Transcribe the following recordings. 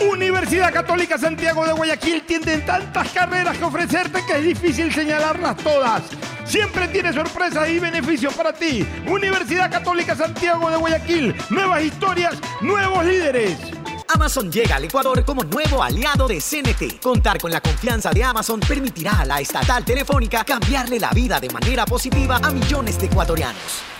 Universidad Católica Santiago de Guayaquil tiene tantas carreras que ofrecerte que es difícil señalarlas todas. Siempre tiene sorpresas y beneficios para ti. Universidad Católica Santiago de Guayaquil. Nuevas historias, nuevos líderes. Amazon llega al Ecuador como nuevo aliado de CNT. Contar con la confianza de Amazon permitirá a la estatal telefónica cambiarle la vida de manera positiva a millones de ecuatorianos.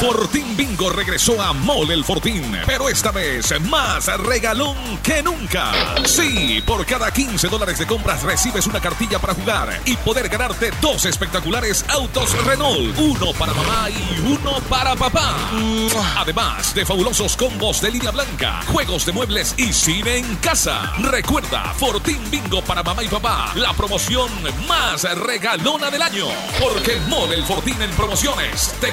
Fortín Bingo regresó a Mole el Fortín, pero esta vez más regalón que nunca. Sí, por cada 15 dólares de compras recibes una cartilla para jugar y poder ganarte dos espectaculares autos Renault, uno para mamá y uno para papá. Además de fabulosos combos de línea blanca, juegos de muebles y cine en casa. Recuerda, Fortín Bingo para mamá y papá, la promoción más regalona del año. Porque Mole el Fortín en promociones te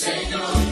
señor,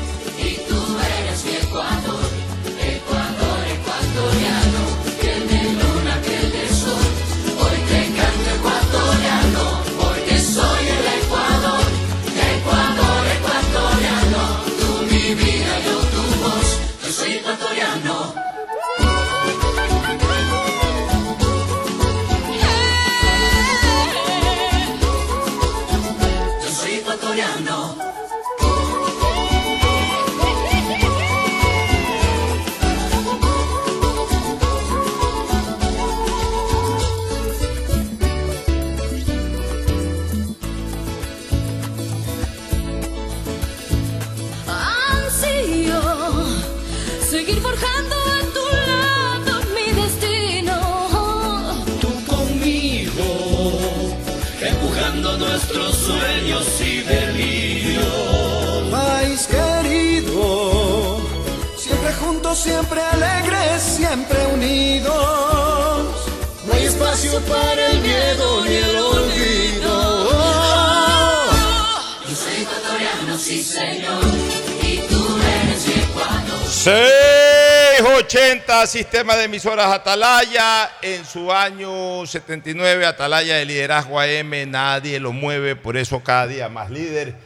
siempre alegres, siempre unidos. No hay espacio para el miedo ni el olvido. Yo soy ecuatoriano, sí señor, y tú eres Ecuador. 680 Sistema de Emisoras Atalaya. En su año 79, Atalaya de liderazgo AM, nadie lo mueve, por eso cada día más líder.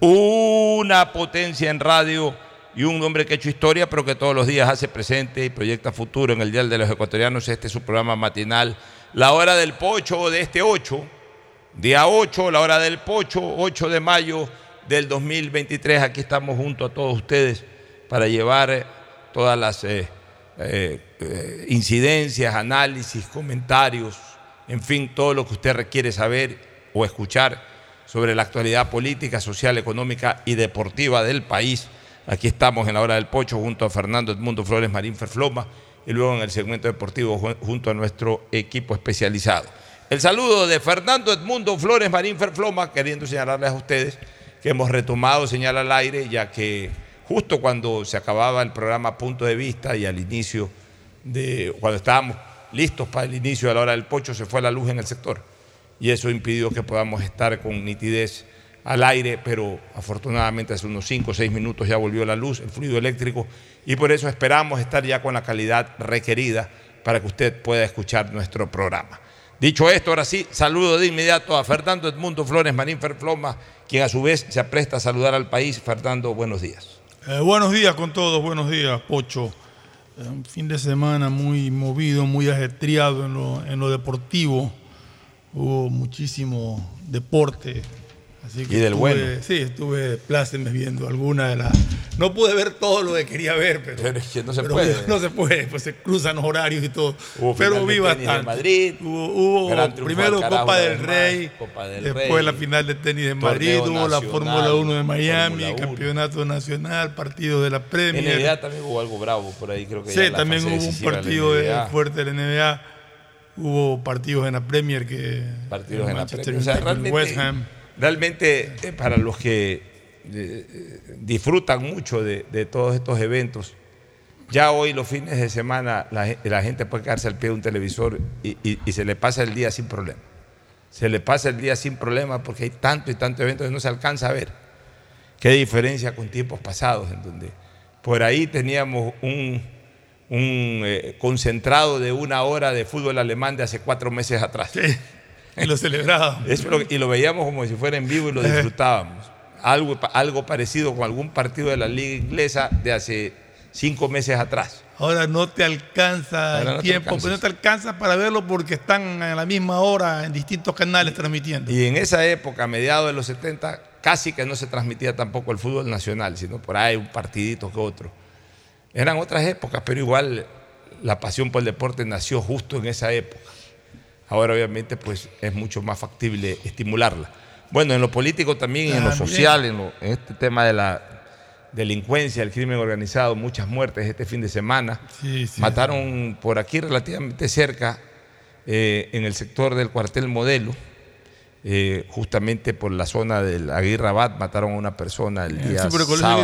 Una potencia en radio y un hombre que ha hecho historia, pero que todos los días hace presente y proyecta futuro en el Día de los Ecuatorianos. Este es su programa matinal, La Hora del Pocho de este 8, día 8, La Hora del Pocho, 8 de mayo del 2023. Aquí estamos junto a todos ustedes para llevar eh, todas las eh, eh, incidencias, análisis, comentarios, en fin, todo lo que usted requiere saber o escuchar sobre la actualidad política, social, económica y deportiva del país. Aquí estamos en la hora del pocho junto a Fernando Edmundo Flores Marín Ferfloma y luego en el segmento deportivo ju- junto a nuestro equipo especializado. El saludo de Fernando Edmundo Flores Marín Ferfloma, queriendo señalarles a ustedes que hemos retomado señal al aire, ya que justo cuando se acababa el programa Punto de Vista y al inicio de, cuando estábamos listos para el inicio de la hora del pocho, se fue la luz en el sector. Y eso impidió que podamos estar con nitidez al aire, pero afortunadamente hace unos 5 o 6 minutos ya volvió la luz, el fluido eléctrico, y por eso esperamos estar ya con la calidad requerida para que usted pueda escuchar nuestro programa. Dicho esto, ahora sí, saludo de inmediato a Fernando Edmundo Flores Marín Ferfloma, quien a su vez se apresta a saludar al país. Fernando, buenos días. Eh, buenos días con todos, buenos días, Pocho. Eh, un fin de semana muy movido, muy ajetreado en lo, en lo deportivo. Hubo muchísimo deporte. Así Y del estuve- bueno. Sí, estuve pláceme viendo algunas de las No pude ver todo lo que quería ver, pero, Pero es que no se pero puede. No se puede, pues se cruzan los horarios y todo. Hubo pero vi tenis de bastante. Madrid, hubo, hubo primero Alcaraz Copa del Rey, Copa del después Rey, la final de tenis de Madrid, hubo la Fórmula 1 de Miami, Fórmula 1. campeonato nacional, partido de la Premier. NBA también hubo algo bravo por ahí, creo que Sí, ya la también hubo un la partido de- fuerte de la NBA. Hubo partidos en la Premier que. partidos en la Manchester Premier. O sea, West Ham. Realmente, eh, para los que eh, eh, disfrutan mucho de, todos estos eventos, ya hoy los fines de semana la, gen- la gente puede quedarse al pie de un televisor y, se le pasa el día sin problema. Se le pasa el día sin problema porque hay tanto y tanto eventos que no se alcanza a ver. Qué diferencia con tiempos pasados, en donde por ahí teníamos un, concentrado de una hora de fútbol alemán de hace cuatro meses atrás. Y lo celebrábamos. Y lo veíamos como si fuera en vivo y lo disfrutábamos. Algo, algo parecido con algún partido de la liga inglesa de hace cinco meses atrás. Ahora no te alcanza Ahora el no tiempo, pero no te alcanza para verlo porque están a la misma hora en distintos canales transmitiendo. Y en esa época, a mediados de los 70, casi que no se transmitía tampoco el fútbol nacional, sino por ahí un partidito que otro. Eran otras épocas, pero igual la pasión por el deporte nació justo en esa época. Ahora obviamente pues es mucho más factible estimularla. Bueno, en lo político también, en lo social, en, lo- en este tema de la delincuencia, el crimen organizado, muchas muertes este fin de semana. Sí, sí, Mataron por aquí relativamente cerca, eh, en el sector del cuartel modelo, eh, justamente por la zona del Aguirre Abad, mataron a una persona el día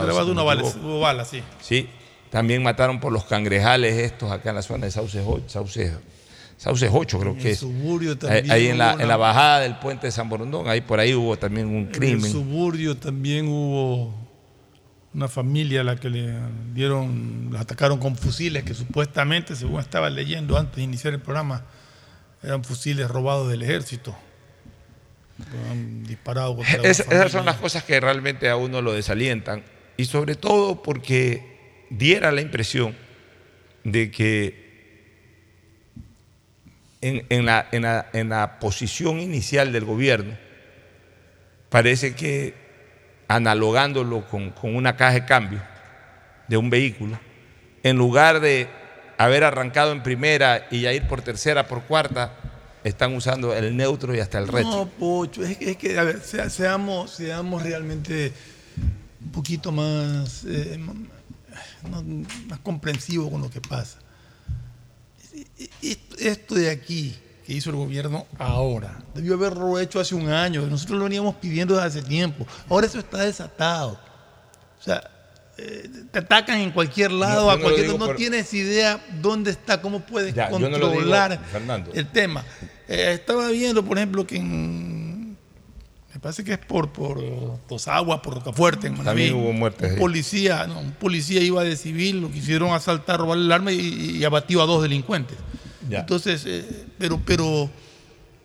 sábado, una me bala, equivoco. hubo bala, sí. Sí, también mataron por los cangrejales estos acá en la zona de Sauces 8, Sauces, Sauces 8 creo En que el es. suburbio también ahí en, la, en bajada del puente de San Borondón, ahí por ahí hubo también un En el crimen. suburbio también hubo una familia a la que le dieron, la atacaron con fusiles que supuestamente, según estaba leyendo antes de iniciar el programa, eran fusiles robados del ejército. Han disparado contra una Es- esas son las cosas que realmente a uno lo desalientan y sobre todo porque diera la impresión de que en, en la, en la- en la posición inicial del gobierno parece que analogándolo con, con una caja de cambio de un vehículo, en lugar de haber arrancado en primera y ya ir por tercera, por cuarta, están usando el neutro y hasta el retro. No, Pocho, es, que- es que, a ver, sea- seamos, seamos realmente un poquito más, eh, m- no, más comprensivos con lo que pasa. Esto de aquí que hizo el gobierno ahora, debió haberlo hecho hace un año, nosotros lo veníamos pidiendo desde hace tiempo. Ahora eso está desatado. O sea, eh, te atacan en cualquier lado, No, a no cualquier digo no por- tienes idea dónde está, cómo puedes Ya, no digo, controlar el tema. Eh, estaba viendo, por ejemplo, que en. Me parece que es por, por Tosagua, por Rocafuerte, en Manaví. También hubo muertes Un policía, no, un policía iba de civil, lo quisieron asaltar, robar el arma y, y abatió a dos delincuentes. Ya. Entonces, eh, pero, pero.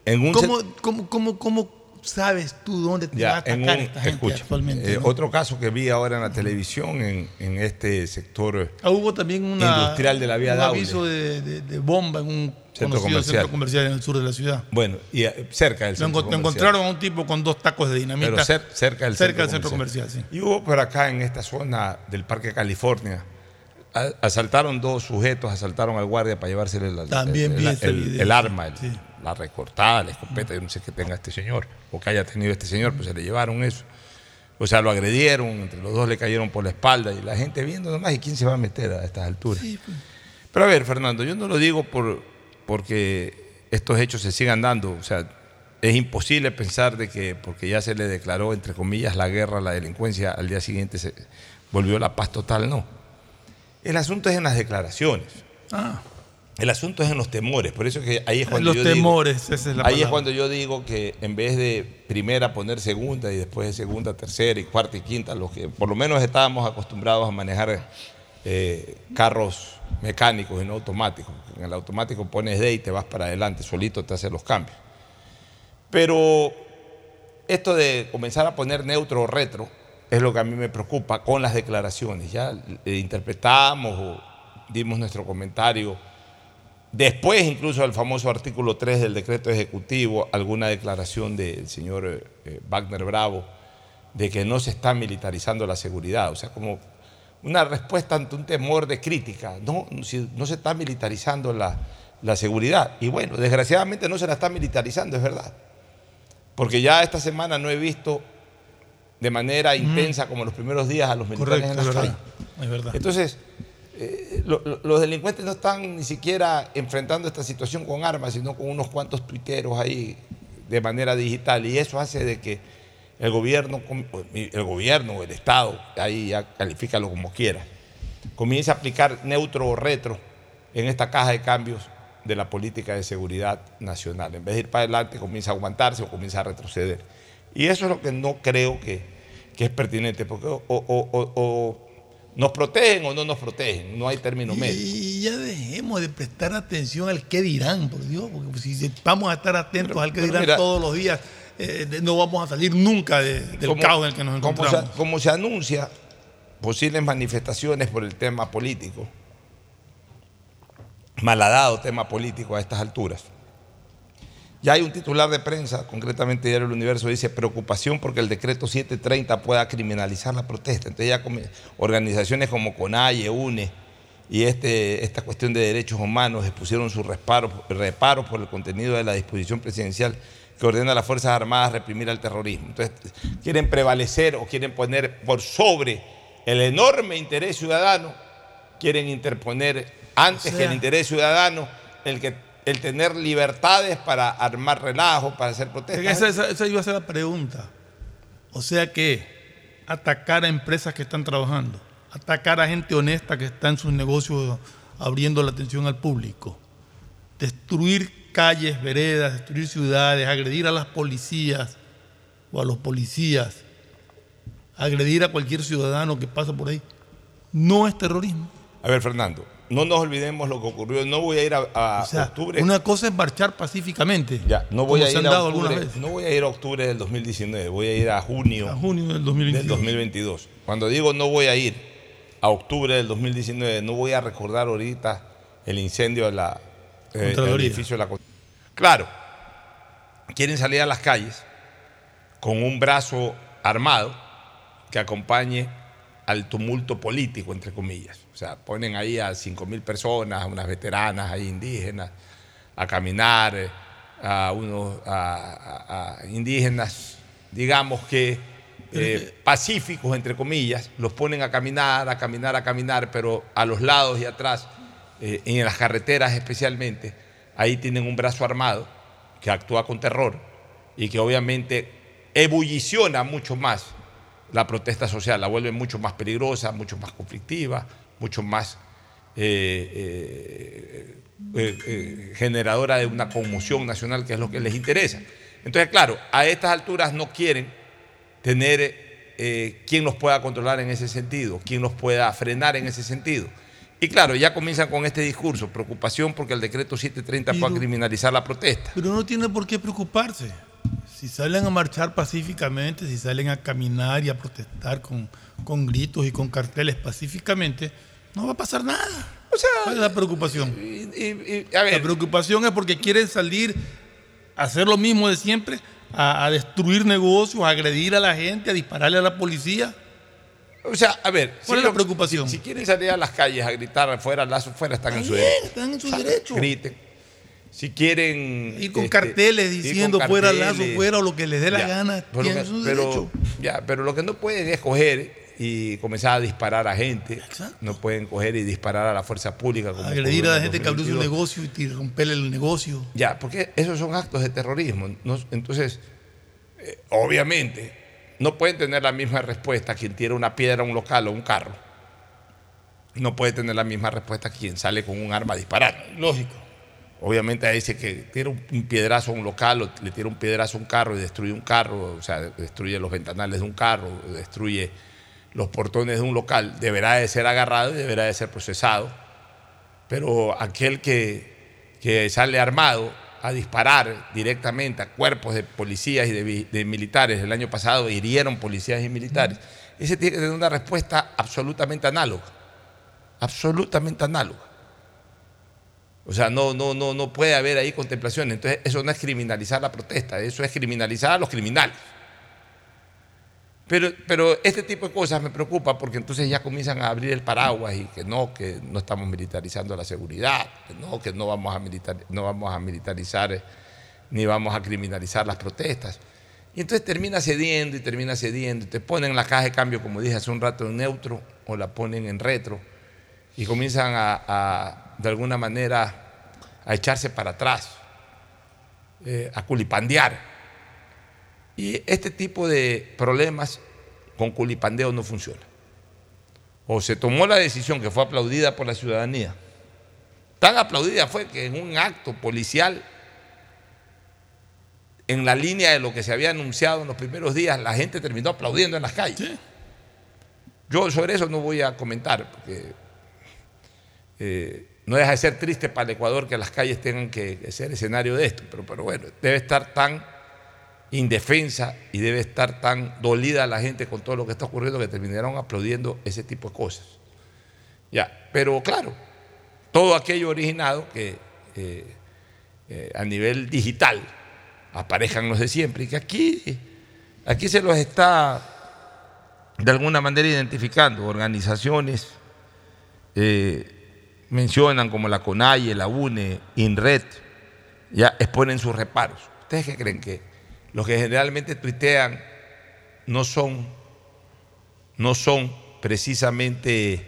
En un ¿cómo, cómo, cómo, cómo sabes tú dónde te va a Ya, atacar un- esta gente escucha, actualmente? eh, no? otro caso que vi ahora en la televisión en, en este sector Ah, hubo también una, industrial de la vía un Daule. aviso de, de- de bomba en un Centro comercial. centro comercial en el sur de la ciudad. Bueno, y eh, cerca del Lo, centro encont- comercial. encontraron a un tipo con dos tacos de dinamita. Pero cer- cerca del cerca centro, del centro comercial, sí. Y hubo por acá en esta zona del Parque California, asaltaron dos sujetos, asaltaron al guardia para llevársele la- También el, vi el- el- el arma, sí. La recortada, la escopeta, yo no sé qué tenga este señor, o que haya tenido este señor, pues se le llevaron eso. O sea, lo agredieron, entre los dos le cayeron por la espalda y la gente viendo nomás, ¿y quién se va a meter a estas alturas? pues. Pero a ver, Fernando, yo no lo digo por, porque estos hechos se sigan dando. O sea, es imposible pensar de que porque ya se le declaró, entre comillas, la guerra la delincuencia, al día siguiente se volvió la paz total. No. El asunto es en las declaraciones. Ah, El asunto es en los temores. Por eso es que ahí es cuando los yo digo- temores, esa es la ahí es cuando yo digo que en vez de primera poner segunda y después de segunda, tercera y cuarta y quinta, los que por lo menos estábamos acostumbrados a manejar eh, carros mecánicos y no automáticos. En el automático pones D y te vas para adelante, solito te hace los cambios. Pero esto de comenzar a poner neutro o retro es lo que a mí me preocupa con las declaraciones. Ya eh, interpretamos o dimos nuestro comentario. Después incluso del famoso artículo 3 del decreto ejecutivo, alguna declaración del señor eh, Wagner Bravo de que no se está militarizando la seguridad. O sea, como, una respuesta ante un temor de crítica. No, si no se está militarizando la, la seguridad. Y bueno, desgraciadamente no se la está militarizando, es verdad. Porque ya esta semana no he visto de manera intensa como los primeros días a los militares Correcto, en las calles. Es verdad. Entonces, eh, lo- lo- los delincuentes no están ni siquiera enfrentando esta situación con armas, sino con unos cuantos tuiteros ahí de manera digital. Y eso hace de que el gobierno, el gobierno el Estado, ahí ya califícalo como quiera, comience a aplicar neutro o retro en esta caja de cambios de la política de seguridad nacional. En vez de ir para adelante, comienza a aguantarse o comienza a retroceder. Y eso es lo que no creo que, es pertinente, porque o nos protegen o no nos protegen, no hay término medio. Y ya dejemos de prestar atención al qué dirán, por Dios, porque si vamos a estar atentos al qué dirán mira- todos los días, eh, no vamos a salir nunca de- del Como- caos en el que nos como encontramos. se, como se anuncia posibles manifestaciones por el tema político, malhadado tema político a estas alturas. Ya hay un titular de prensa, concretamente Diario El Universo, dice preocupación porque el decreto 730 pueda criminalizar la protesta. Entonces ya organizaciones como CONAIE, UNE y este, esta cuestión de derechos humanos expusieron sus reparos, reparos por el contenido de la disposición presidencial que ordena a las Fuerzas Armadas reprimir al terrorismo. Entonces quieren prevalecer o quieren poner por sobre el enorme interés ciudadano, quieren interponer antes O sea- que el interés ciudadano el que el tener libertades para armar relajo, para hacer protestas. Esa, esa- esa iba a ser la pregunta. O sea que atacar a empresas que están trabajando, atacar a gente honesta que está en sus negocios abriendo la atención al público, destruir calles, veredas, destruir ciudades, agredir a las policías o a los policías, agredir a cualquier ciudadano que pasa por ahí, no es terrorismo. A ver, Fernando, no nos olvidemos lo que ocurrió. No voy a ir a, a O sea, octubre. una cosa es marchar pacíficamente. Ya, no voy a ir a octubre, veces. no voy a ir a octubre del 2019, voy a ir a junio, A junio del 2022. del 2022. Cuando digo no voy a ir a octubre del 2019, no voy a recordar ahorita el incendio de la, eh, edificio de la Claro, quieren salir a las calles con un brazo armado que acompañe al tumulto político, entre comillas. Sea, ponen ahí a 5 mil personas, unas veteranas ahí indígenas, a caminar, eh, a unos a- a- a indígenas, digamos que eh, pacíficos, entre comillas, los ponen a caminar, a caminar, a caminar, pero a los lados y atrás, eh, en las carreteras especialmente, ahí tienen un brazo armado que actúa con terror y que obviamente ebulliciona mucho más la protesta social, la vuelve mucho más peligrosa, mucho más conflictiva, mucho más eh, eh, eh, generadora de una conmoción nacional, que es lo que les interesa. Entonces, claro, a estas alturas no quieren tener quien los pueda controlar en ese sentido, quien los pueda frenar en ese sentido. Y claro, ya comienzan con este discurso, preocupación porque el decreto 730 pueda criminalizar la protesta. Pero no tiene por qué preocuparse. Si salen a marchar pacíficamente, si salen a caminar y a protestar con, con gritos y con carteles pacíficamente, no va a pasar nada. ¿Cuál es la preocupación? La preocupación es porque quieren salir a hacer lo mismo de siempre, a, a destruir negocios, a agredir a la gente, a dispararle a la policía. O sea, a ver, ¿Cuál es la preocupación? Si, si quieren salir a las calles a gritar afuera, lazo fuera, están en su derecho. están en su O sea, derecho. Griten. Si quieren. Ir con este, carteles ir con diciendo fuera lazo, fuera o lo que les dé la Ya, gana, pero, tienen su pero- derecho. ya, pero lo que no pueden es coger y comenzar a disparar a gente. No pueden coger y disparar a la fuerza pública. Como Agredir a la gente que abrió su 2022. negocio y romperle el negocio. Ya, porque esos son actos de terrorismo. ¿no? Entonces, eh, obviamente, no pueden tener la misma respuesta quien tira una piedra a un local o un carro. No puede tener la misma respuesta quien sale con un arma a disparar. Lógico. Obviamente a ese que tira un piedrazo a un local o le tira un piedrazo a un carro y destruye un carro, o sea, destruye los ventanales de un carro, destruye los portones de un local, deberá de ser agarrado y deberá de ser procesado. Pero aquel que, que sale armado a disparar directamente a cuerpos de policías y de, militares, el año pasado hirieron policías y militares, ese tiene que tener una respuesta absolutamente análoga, absolutamente análoga. O sea, no, no, no, no puede haber ahí contemplación. Entonces, eso no es criminalizar la protesta, eso es criminalizar a los criminales. Pero, este tipo de cosas me preocupa porque entonces ya comienzan a abrir el paraguas y que no, que no estamos militarizando la seguridad, que no, que no vamos a, militar, no vamos a militarizar eh, ni vamos a criminalizar las protestas. Y entonces termina cediendo y termina cediendo. Y te ponen la caja de cambio, como dije hace un rato, en neutro o la ponen en retro y comienzan a, a, de alguna manera a echarse para atrás, eh, a culipandear. Y este tipo de problemas con culipandeo no funciona. O se tomó la decisión que fue aplaudida por la ciudadanía. Tan aplaudida fue que en un acto policial, en la línea de lo que se había anunciado en los primeros días, la gente terminó aplaudiendo en las calles. Yo sobre eso no voy a comentar, porque eh, no deja de ser triste para el Ecuador que las calles tengan que, que ser escenario de esto, pero, pero bueno, debe estar tan indefensa y debe estar tan dolida la gente con todo lo que está ocurriendo que terminaron aplaudiendo ese tipo de cosas. Ya, pero claro, todo aquello originado que eh, eh, a nivel digital aparezcan los de siempre y que aquí, aquí se los está de alguna manera identificando, organizaciones eh, mencionan como la CONAIE, la UNE, INRED, ya exponen sus reparos. ¿Ustedes qué creen que los que generalmente tuitean no son, no son precisamente,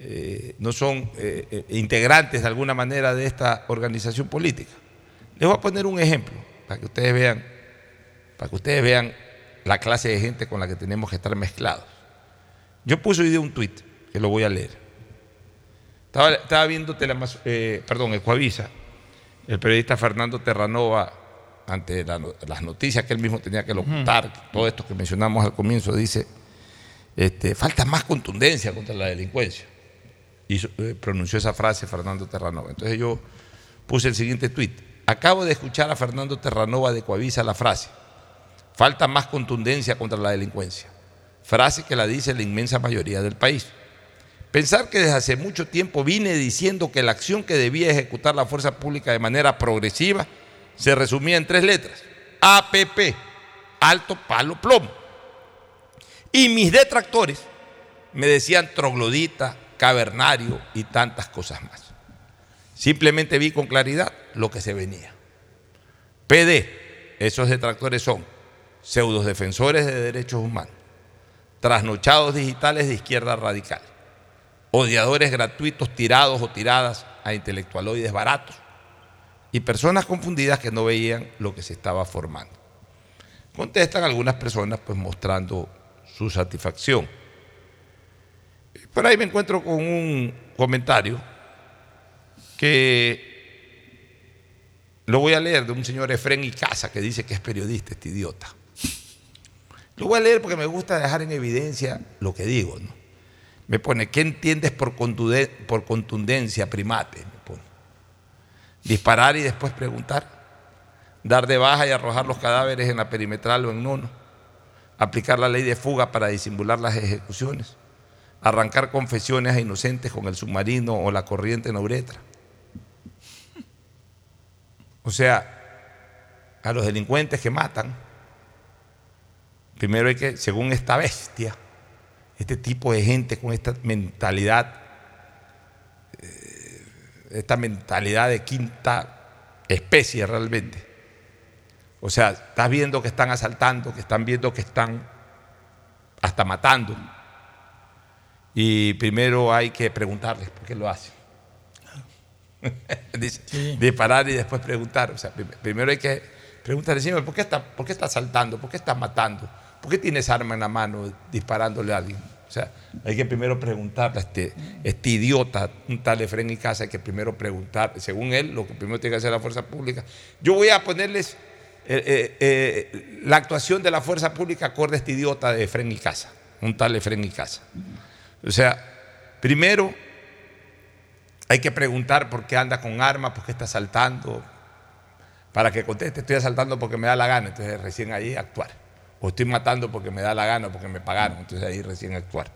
eh, no son eh, eh, integrantes de alguna manera de esta organización política. Les voy a poner un ejemplo para que ustedes vean, para que ustedes vean la clase de gente con la que tenemos que estar mezclados. Yo puse hoy día un tuit que lo voy a leer. Estaba, estaba viendo Telemaz, perdón, Ecuavisa, el periodista Fernando Terranova ante la, las noticias que él mismo tenía que locutar, todo esto que mencionamos al comienzo, dice, este, falta más contundencia contra la delincuencia. Y eh, pronunció esa frase Fernando Terranova. Entonces yo puse el siguiente tuit. Acabo de escuchar a Fernando Terranova de Coavisa la frase, falta más contundencia contra la delincuencia. Frase que la dice la inmensa mayoría del país. Pensar que desde hace mucho tiempo vine diciendo que la acción que debía ejecutar la fuerza pública de manera progresiva se resumía en tres letras. APP, alto palo plomo. Y mis detractores me decían troglodita, cavernario y tantas cosas más. Simplemente vi con claridad lo que se venía. PD, esos detractores son pseudos defensores de derechos humanos, trasnochados digitales de izquierda radical, odiadores gratuitos tirados o tiradas a intelectualoides baratos, y personas confundidas que no veían lo que se estaba formando. Contestan algunas personas pues mostrando su satisfacción. Por ahí me encuentro con un comentario que lo voy a leer de un señor Efren Icaza que dice que es periodista, este idiota. Lo voy a leer porque me gusta dejar en evidencia lo que digo. Me pone, ¿qué entiendes por contundencia, primate? Disparar y después preguntar, dar de baja y arrojar los cadáveres en la perimetral o en nono, aplicar la ley de fuga para disimular las ejecuciones, arrancar confesiones a inocentes con el submarino o la corriente en uretra. O sea, a los delincuentes que matan, primero hay que, según esta bestia, este tipo de gente con esta mentalidad esta mentalidad de quinta especie realmente. O sea, estás viendo que están asaltando, que están viendo que están hasta matando. Y primero hay que preguntarles por qué lo hacen. Disparar y después preguntar. O sea, primero hay que preguntarle, señor, ¿por qué está, por qué está asaltando? ¿Por qué está matando? ¿Por qué tienes arma en la mano disparándole a alguien? O sea, hay que primero preguntarle a este, este idiota, un tal Efren y Casa, hay que primero preguntar, según él, lo que primero tiene que hacer la fuerza pública. Yo voy a ponerles eh, eh, eh, la actuación de la fuerza pública acorde a este idiota de Efren y Casa, un tal Efren y Casa. O sea, primero hay que preguntar por qué anda con armas, por qué está asaltando, para que conteste, estoy asaltando porque me da la gana, entonces recién ahí actuar o estoy matando porque me da la gana, porque me pagaron, entonces ahí recién actuar.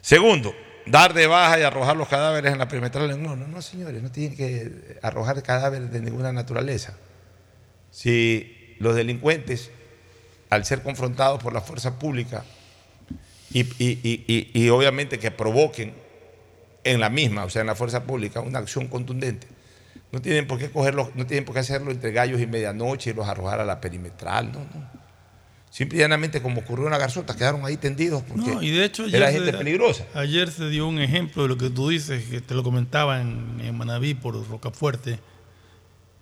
Segundo, dar de baja y arrojar los cadáveres en la perimetral. No, no, no, señores, no tienen que arrojar cadáveres de ninguna naturaleza. Si los delincuentes al ser confrontados por la fuerza pública y, y- y- y- obviamente que provoquen en la misma, o sea, en la fuerza pública, una acción contundente. No tienen por qué cogerlo, no tienen por qué hacerlo entre gallos y medianoche y los arrojar a la perimetral, no, no. Simple y llanamente, como ocurrió en la garzota, quedaron ahí tendidos porque No, y de hecho era gente se- peligrosa. Ayer se dio un ejemplo de lo que tú dices, que te lo comentaba en, en Manabí por Rocafuerte.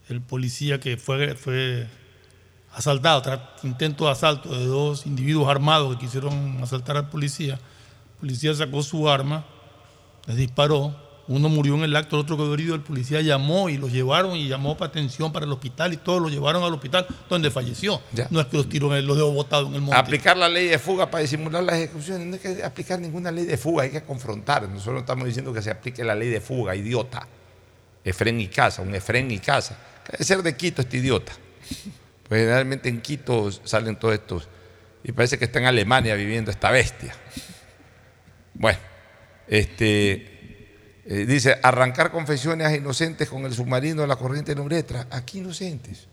El policía que fue, fue asaltado, tras intento de asalto de dos individuos armados que quisieron asaltar al policía. El policía sacó su arma, les disparó. Uno murió en el acto, el otro quedó herido. El policía llamó y los llevaron y llamó para atención para el hospital y todos los llevaron al hospital donde falleció. No es que los tiró, los dejó botados en el monte. Aplicar la ley de fuga para disimular las ejecuciones. No hay que aplicar ninguna ley de fuga, hay que confrontar. Nosotros no estamos diciendo que se aplique la ley de fuga, idiota. Efren y casa, un Efren y casa. Debe ser de Quito este idiota. Pues generalmente en Quito salen todos estos. Y parece que está en Alemania viviendo esta bestia. Bueno, este. Eh, dice, arrancar confesiones a inocentes con el submarino de la corriente de uretra. Aquí inocentes.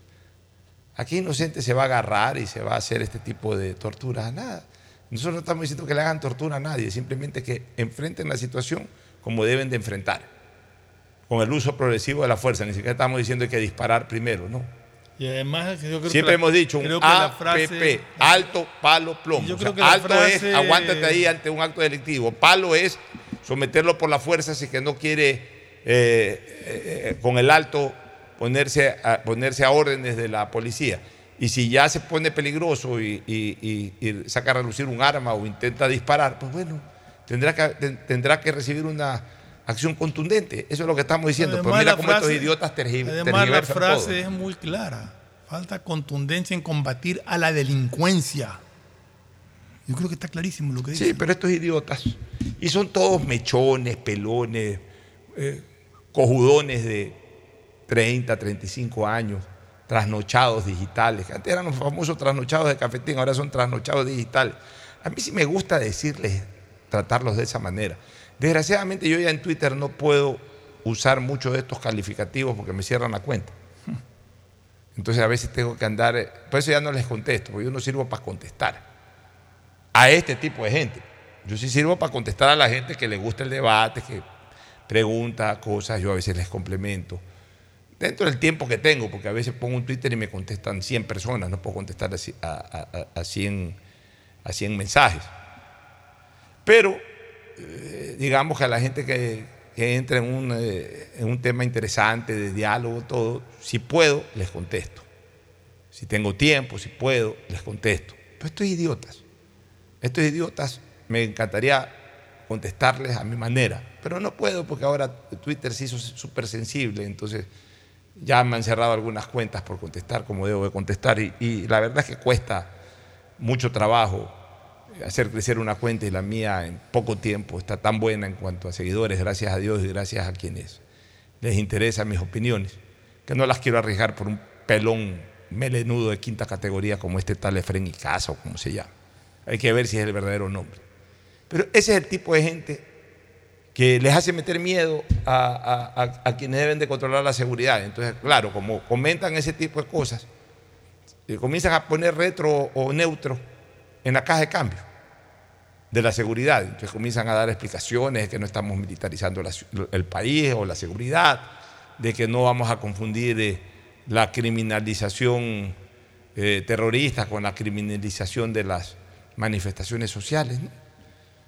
Aquí inocente se va a agarrar y se va a hacer este tipo de torturas. Nada. Nosotros no estamos diciendo que le hagan tortura a nadie, simplemente que enfrenten la situación como deben de enfrentar, con el uso progresivo de la fuerza. Ni siquiera estamos diciendo que hay que disparar primero, no. Y además, yo creo Siempre que la- hemos dicho un APP, frase- alto, palo, plomo. Yo O creo sea, que la alto frase- es aguántate ahí ante un acto delictivo. Palo es someterlo por la fuerza si que no quiere eh, eh, eh, con el alto ponerse a, ponerse a órdenes de la policía. Y si ya se pone peligroso y, y- y- y saca a relucir un arma o intenta disparar, pues bueno, tendrá que, ten- tendrá que recibir una acción contundente. Eso es lo que estamos diciendo. Pero Además, mira la cómo estos idiotas tergi- Además, la tergiversan frase todo. es muy clara. Falta contundencia en combatir a la delincuencia. Yo creo que está clarísimo lo que dice. Sí, pero estos idiotas. Y son todos mechones, pelones, eh, cojudones de 30, 35 años, trasnochados digitales. Antes eran los famosos trasnochados de cafetín, ahora son trasnochados digitales. A mí sí me gusta decirles, tratarlos de esa manera. Desgraciadamente yo ya en Twitter no puedo usar mucho de estos calificativos porque me cierran la cuenta. Entonces a veces tengo que andar, por eso ya no les contesto, porque yo no sirvo para contestar a este tipo de gente. Yo sí sirvo para contestar a la gente que le gusta el debate, que pregunta cosas, yo a veces les complemento. Dentro del tiempo que tengo, porque a veces pongo un Twitter y me contestan 100 personas, no puedo contestar a, a- a 100, a 100 mensajes. Pero eh, digamos que a la gente que, que entra en un, eh, en un tema interesante de diálogo, todo, si puedo, les contesto. Si tengo tiempo, si puedo, les contesto. Pero estos idiotas, estos idiotas me encantaría contestarles a mi manera, pero no puedo porque ahora Twitter se hizo súper sensible, entonces ya me han cerrado algunas cuentas por contestar como debo de contestar y, la verdad es que cuesta mucho trabajo hacer crecer una cuenta y la mía en poco tiempo está tan buena en cuanto a seguidores, gracias a Dios y gracias a quienes les interesan mis opiniones, que no las quiero arriesgar por un pelón melenudo de quinta categoría como este tal Efren Icaza o como se llama. Hay que ver si es el verdadero nombre. Pero ese es el tipo de gente que les hace meter miedo a, quienes deben de controlar la seguridad. Entonces, claro, como comentan ese tipo de cosas, eh, comienzan a poner retro o neutro en la caja de cambio de la seguridad. Entonces comienzan a dar explicaciones de que no estamos militarizando el país o la seguridad, de que no vamos a confundir eh, la criminalización eh, terrorista con la criminalización de las manifestaciones sociales.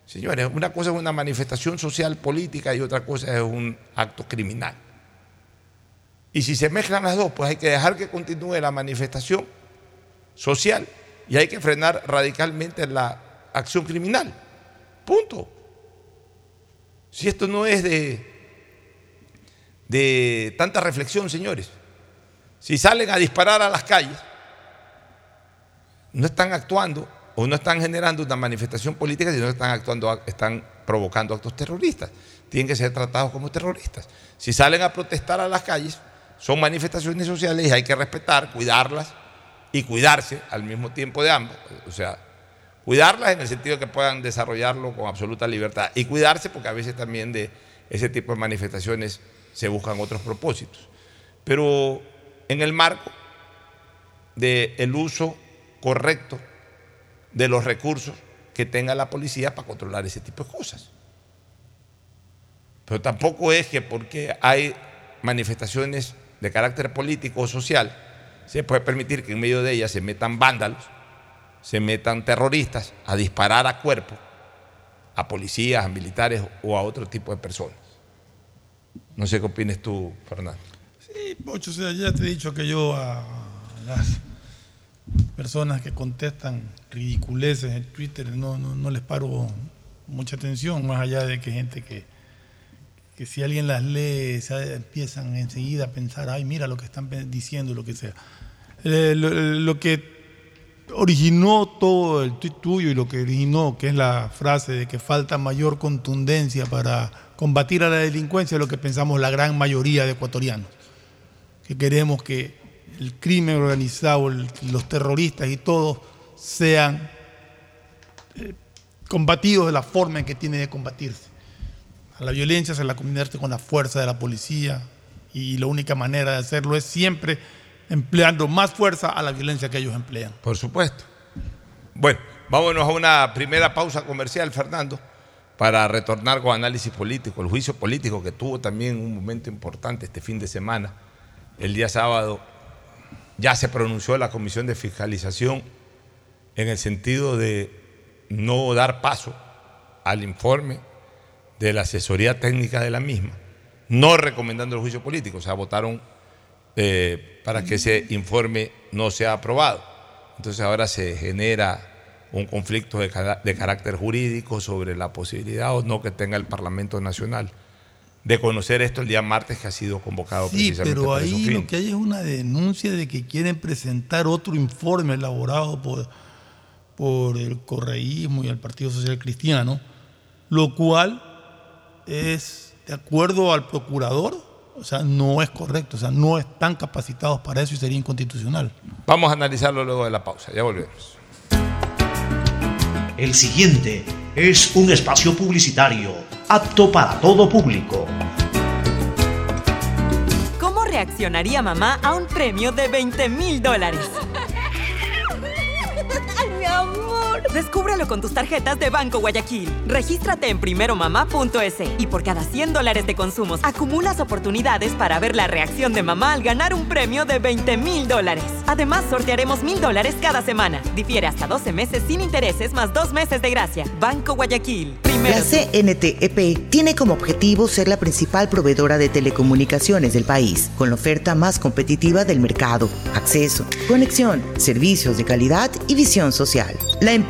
Señores, una cosa es una manifestación social política y otra cosa es un acto criminal. Y si se mezclan las dos, pues hay que dejar que continúe la manifestación social y hay que frenar radicalmente la acción criminal. Punto. Si esto no es de, de tanta reflexión, señores. Si salen a disparar a las calles, no están actuando o no están generando una manifestación política, sino que están actuando, están provocando actos terroristas. Tienen que ser tratados como terroristas. Si salen a protestar a las calles, son manifestaciones sociales y hay que respetar, cuidarlas y cuidarse al mismo tiempo de ambos. O sea, cuidarlas en el sentido de que puedan desarrollarlo con absoluta libertad y cuidarse porque a veces también de ese tipo de manifestaciones se buscan otros propósitos. Pero en el marco del uso correcto de los recursos que tenga la policía para controlar ese tipo de cosas. Pero tampoco es que porque hay manifestaciones de carácter político o social, se puede permitir que en medio de ellas se metan vándalos, se metan terroristas a disparar a cuerpo a policías, a militares o a otro tipo de personas. No sé qué opinas tú, Fernando. Sí, Pocho, ya te he dicho que yo a las personas que contestan ridiculeces en Twitter no, no, no les paro mucha atención, más allá de que gente que, que si alguien las lee se empiezan enseguida a pensar, ay, mira lo que están diciendo, lo que sea. Eh, lo, que originó todo el tuit tuyo y lo que originó, que es la frase de que falta mayor contundencia para combatir a la delincuencia, es lo que pensamos la gran mayoría de ecuatorianos, que queremos que el crimen organizado, los terroristas y todos sean eh, combatidos de la forma en que tiene de combatirse. A la violencia se la convierte con la fuerza de la policía y la única manera de hacerlo es siempre empleando más fuerza a la violencia que ellos emplean. Por supuesto. Bueno, vámonos a una primera pausa comercial, Fernando, para retornar con análisis político, el juicio político que tuvo también un momento importante este fin de semana. El día sábado ya se pronunció la Comisión de Fiscalización en el sentido de no dar paso al informe de la asesoría técnica de la misma, no recomendando el juicio político, o sea, votaron eh, para que ese informe no sea aprobado. Entonces ahora se genera un conflicto de, carácter jurídico sobre la posibilidad o no que tenga el Parlamento Nacional de conocer esto el día martes que ha sido convocado Sí, precisamente pero ahí lo que hay es una denuncia de que quieren presentar otro informe elaborado por, por el correísmo y el Partido Social Cristiano, lo cual es, de acuerdo al procurador, o sea, no es correcto, o sea, no están capacitados para eso y sería inconstitucional. Vamos a analizarlo luego de la pausa, ya volvemos. El siguiente es un espacio publicitario apto para todo público. ¿Cómo reaccionaría mamá a un premio de 20 mil dólares? Mi amor. Descúbrelo con tus tarjetas de Banco Guayaquil. Regístrate en primeromamá.es y por cada 100 dólares de consumos acumulas oportunidades para ver la reacción de mamá al ganar un premio de 20 mil dólares. Además, sortearemos mil dólares cada semana. Difiere hasta 12 meses sin intereses más dos meses de gracia. Banco Guayaquil. Primero. La CNTEP tiene como objetivo ser la principal proveedora de telecomunicaciones del país, con la oferta más competitiva del mercado, acceso, conexión, servicios de calidad y visión social. La empresa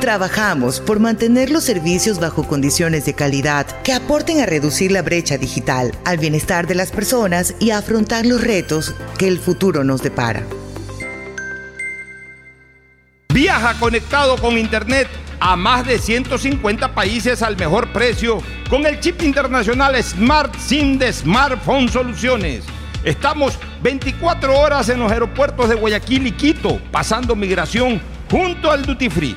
Trabajamos por mantener los servicios bajo condiciones de calidad que aporten a reducir la brecha digital, al bienestar de las personas y a afrontar los retos que el futuro nos depara. Viaja conectado con Internet a más de 150 países al mejor precio con el chip internacional Smart SIM de Smartphone Soluciones. Estamos 24 horas en los aeropuertos de Guayaquil y Quito, pasando migración junto al Duty Free.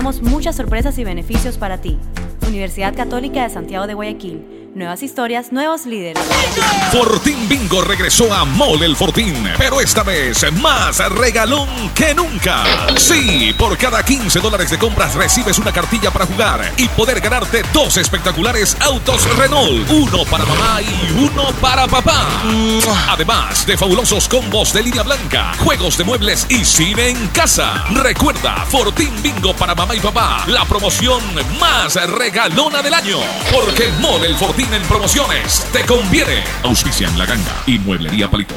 muchas sorpresas y beneficios para ti. Universidad Católica de Santiago de Guayaquil. Nuevas historias, nuevos líderes. Fortín Bingo regresó a Mole el Fortín, pero esta vez más regalón que nunca. Sí, por cada 15 dólares de compras recibes una cartilla para jugar y poder ganarte dos espectaculares autos Renault, uno para mamá y uno para papá. Además de fabulosos combos de línea blanca, juegos de muebles y cine en casa. Recuerda, Fortín Bingo para mamá y papá, la promoción más regalona del año. Porque Mole el Fortín en promociones te conviene. Auspicia en la ganga y palito.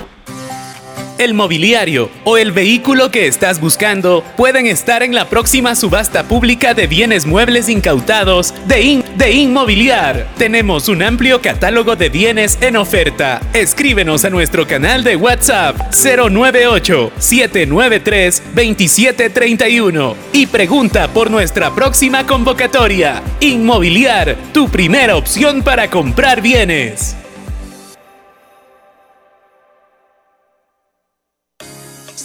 El mobiliario o el vehículo que estás buscando pueden estar en la próxima subasta pública de bienes muebles incautados de, In- de Inmobiliar. Tenemos un amplio catálogo de bienes en oferta. Escríbenos a nuestro canal de WhatsApp 098-793-2731 y pregunta por nuestra próxima convocatoria. Inmobiliar, tu primera opción para comprar bienes.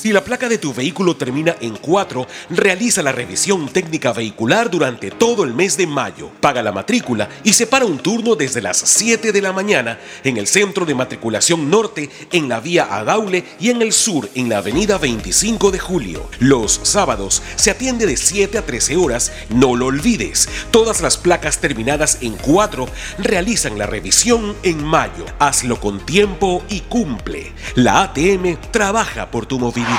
Si la placa de tu vehículo termina en 4, realiza la revisión técnica vehicular durante todo el mes de mayo. Paga la matrícula y separa un turno desde las 7 de la mañana en el Centro de Matriculación Norte, en la vía Adaule y en el sur, en la avenida 25 de Julio. Los sábados se atiende de 7 a 13 horas, no lo olvides. Todas las placas terminadas en 4 realizan la revisión en mayo. Hazlo con tiempo y cumple. La ATM trabaja por tu movilidad.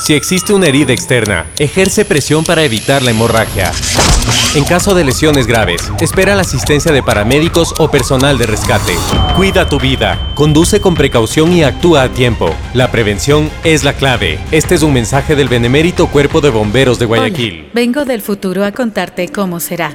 Si existe una herida externa, ejerce presión para evitar la hemorragia. En caso de lesiones graves, espera la asistencia de paramédicos o personal de rescate. Cuida tu vida, conduce con precaución y actúa a tiempo. La prevención es la clave. Este es un mensaje del Benemérito Cuerpo de Bomberos de Guayaquil. Hola, vengo del futuro a contarte cómo será.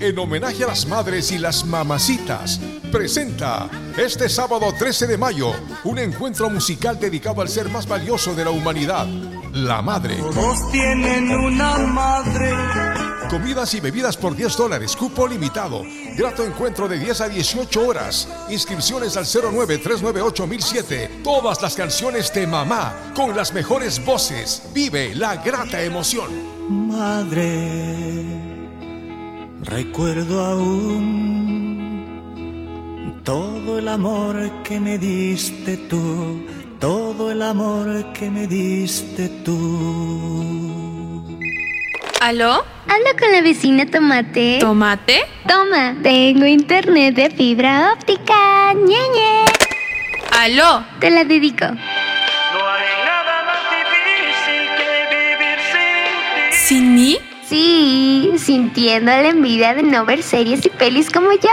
en homenaje a las madres y las mamacitas, presenta este sábado 13 de mayo un encuentro musical dedicado al ser más valioso de la humanidad, la madre. Todos tienen una madre. Comidas y bebidas por 10 dólares, cupo limitado. Grato encuentro de 10 a 18 horas. Inscripciones al 09398007. Todas las canciones de mamá con las mejores voces. Vive la grata emoción. Madre, recuerdo aún todo el amor que me diste tú, todo el amor que me diste tú. ¿Aló? Hablo con la vecina Tomate. ¿Tomate? Toma, tengo internet de fibra óptica. ñeñe. ¿Aló? Te la dedico. No hay nada más difícil que ¿Sin mí? Sí, sintiendo la envidia de no ver series y pelis como yo.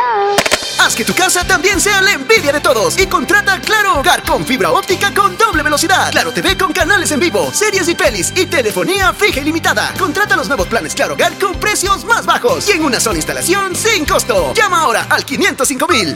Haz que tu casa también sea la envidia de todos y contrata Claro Hogar con fibra óptica con doble velocidad. Claro TV con canales en vivo, series y pelis y telefonía fija y limitada. Contrata los nuevos planes Claro Hogar con precios más bajos y en una sola instalación sin costo. Llama ahora al 505 mil.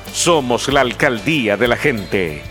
Somos la alcaldía de la gente.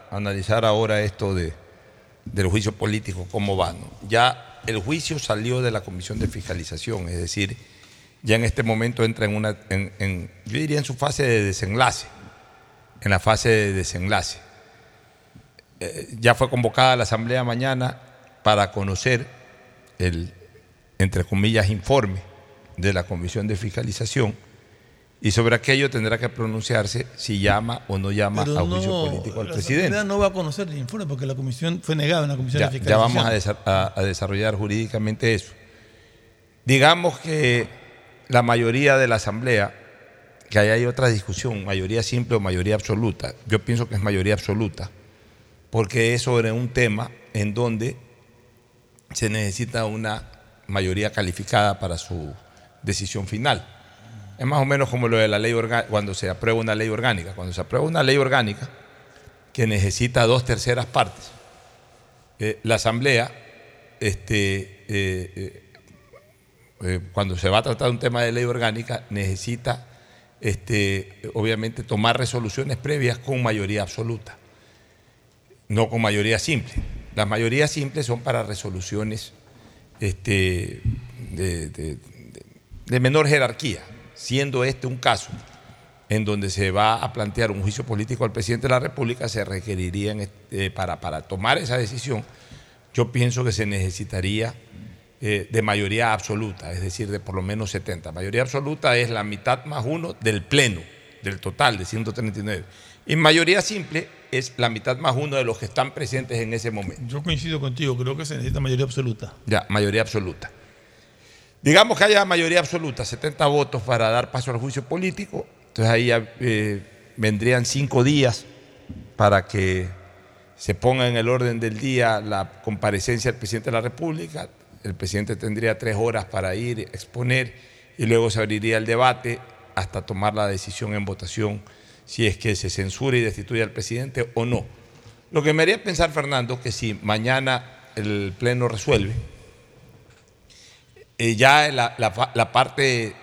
analizar ahora esto de, del juicio político, cómo va. Ya el juicio salió de la Comisión de Fiscalización, es decir, ya en este momento entra en una, yo diría en su fase de desenlace, en la fase de desenlace. Eh, ya fue convocada la Asamblea mañana para conocer el, entre comillas, informe de la Comisión de Fiscalización y sobre aquello tendrá que pronunciarse si llama o no llama Pero a juicio no, político al la presidente. No va a conocer el informe porque la comisión fue negada en la comisión Ya, de ya vamos a, desa- a- a desarrollar jurídicamente eso. Digamos que la mayoría de la Asamblea, que ahí hay otra discusión, mayoría simple o mayoría absoluta, yo pienso que es mayoría absoluta, porque es sobre un tema en donde se necesita una mayoría calificada para su decisión final. Es más o menos como lo de la ley orgánica, cuando se aprueba una ley orgánica. Cuando se aprueba una ley orgánica que necesita dos terceras partes, eh, la Asamblea, este, eh, eh, cuando se va a tratar un tema de ley orgánica, necesita, este, obviamente, tomar resoluciones previas con mayoría absoluta, no con mayoría simple. Las mayorías simples son para resoluciones este, de menor jerarquía, siendo este un caso en donde se va a plantear un juicio político al presidente de la República, se requerirían, este, para, para tomar esa decisión, yo pienso que se necesitaría eh, de mayoría absoluta, es decir, de por lo menos 70. Mayoría absoluta es la mitad más uno del Pleno del total de 139. Y mayoría simple es la mitad más uno de los que están presentes en ese momento. Yo coincido contigo, creo que se necesita mayoría absoluta. Ya, mayoría absoluta. Digamos que haya mayoría absoluta, 70 votos para dar paso al juicio político, entonces ahí eh, vendrían cinco días para que se ponga en el orden del día la comparecencia del presidente de la República. El presidente tendría tres horas para ir, exponer y luego se abriría el debate hasta tomar la decisión en votación si es que se censura y destituye al presidente o no. Lo que me haría pensar, Fernando, que si mañana el Pleno resuelve, eh, ya la, la parte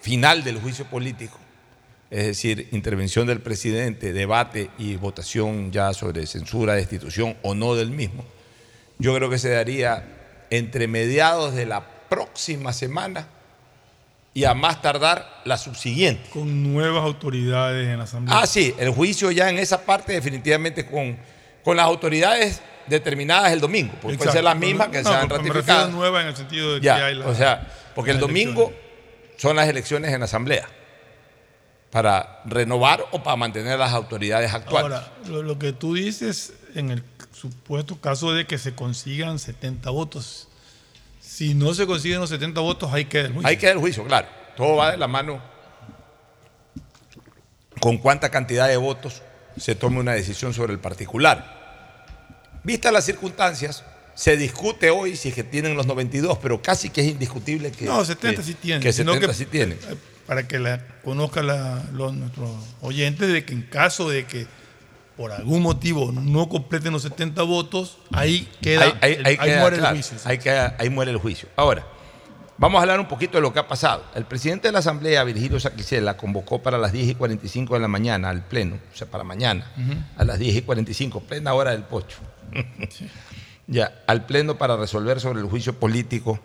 final del juicio político, es decir, intervención del presidente, debate y votación ya sobre censura, destitución o no del mismo, yo creo que se daría entre mediados de la próxima semana y a más tardar la subsiguiente. Con nuevas autoridades en la Asamblea. Ah, sí, el juicio ya en esa parte definitivamente con, con las autoridades determinadas el domingo, porque puede ser las mismas que se han ratificado. nueva en el sentido de que hay la, O sea, porque el domingo son las elecciones en Asamblea para renovar o para mantener las autoridades actuales. Ahora, lo, lo, que tú dices en el supuesto caso de que se consigan 70 votos, si no se consiguen los 70 votos, hay que el juicio. Hay que el juicio, claro. Todo va de la mano con cuánta cantidad de votos se tome una decisión sobre el particular. Vistas las circunstancias, se discute hoy si es que tienen los 92, pero casi que es indiscutible que. No, 70 sí tienen. Que 70 sí tienen. Para que la, conozcan los, nuestros oyentes de que en caso de que por algún motivo no completen los 70 votos, ahí queda. Ahí, muere el juicio. Ahí, ahí muere el juicio. Ahora, vamos a hablar un poquito de lo que ha pasado. El presidente de la Asamblea, Virgilio Saquicela, convocó para las 10 y 45 de la mañana al Pleno, o sea, para mañana, a las 10 y 45, plena hora del pocho. ya, al Pleno para resolver sobre el juicio político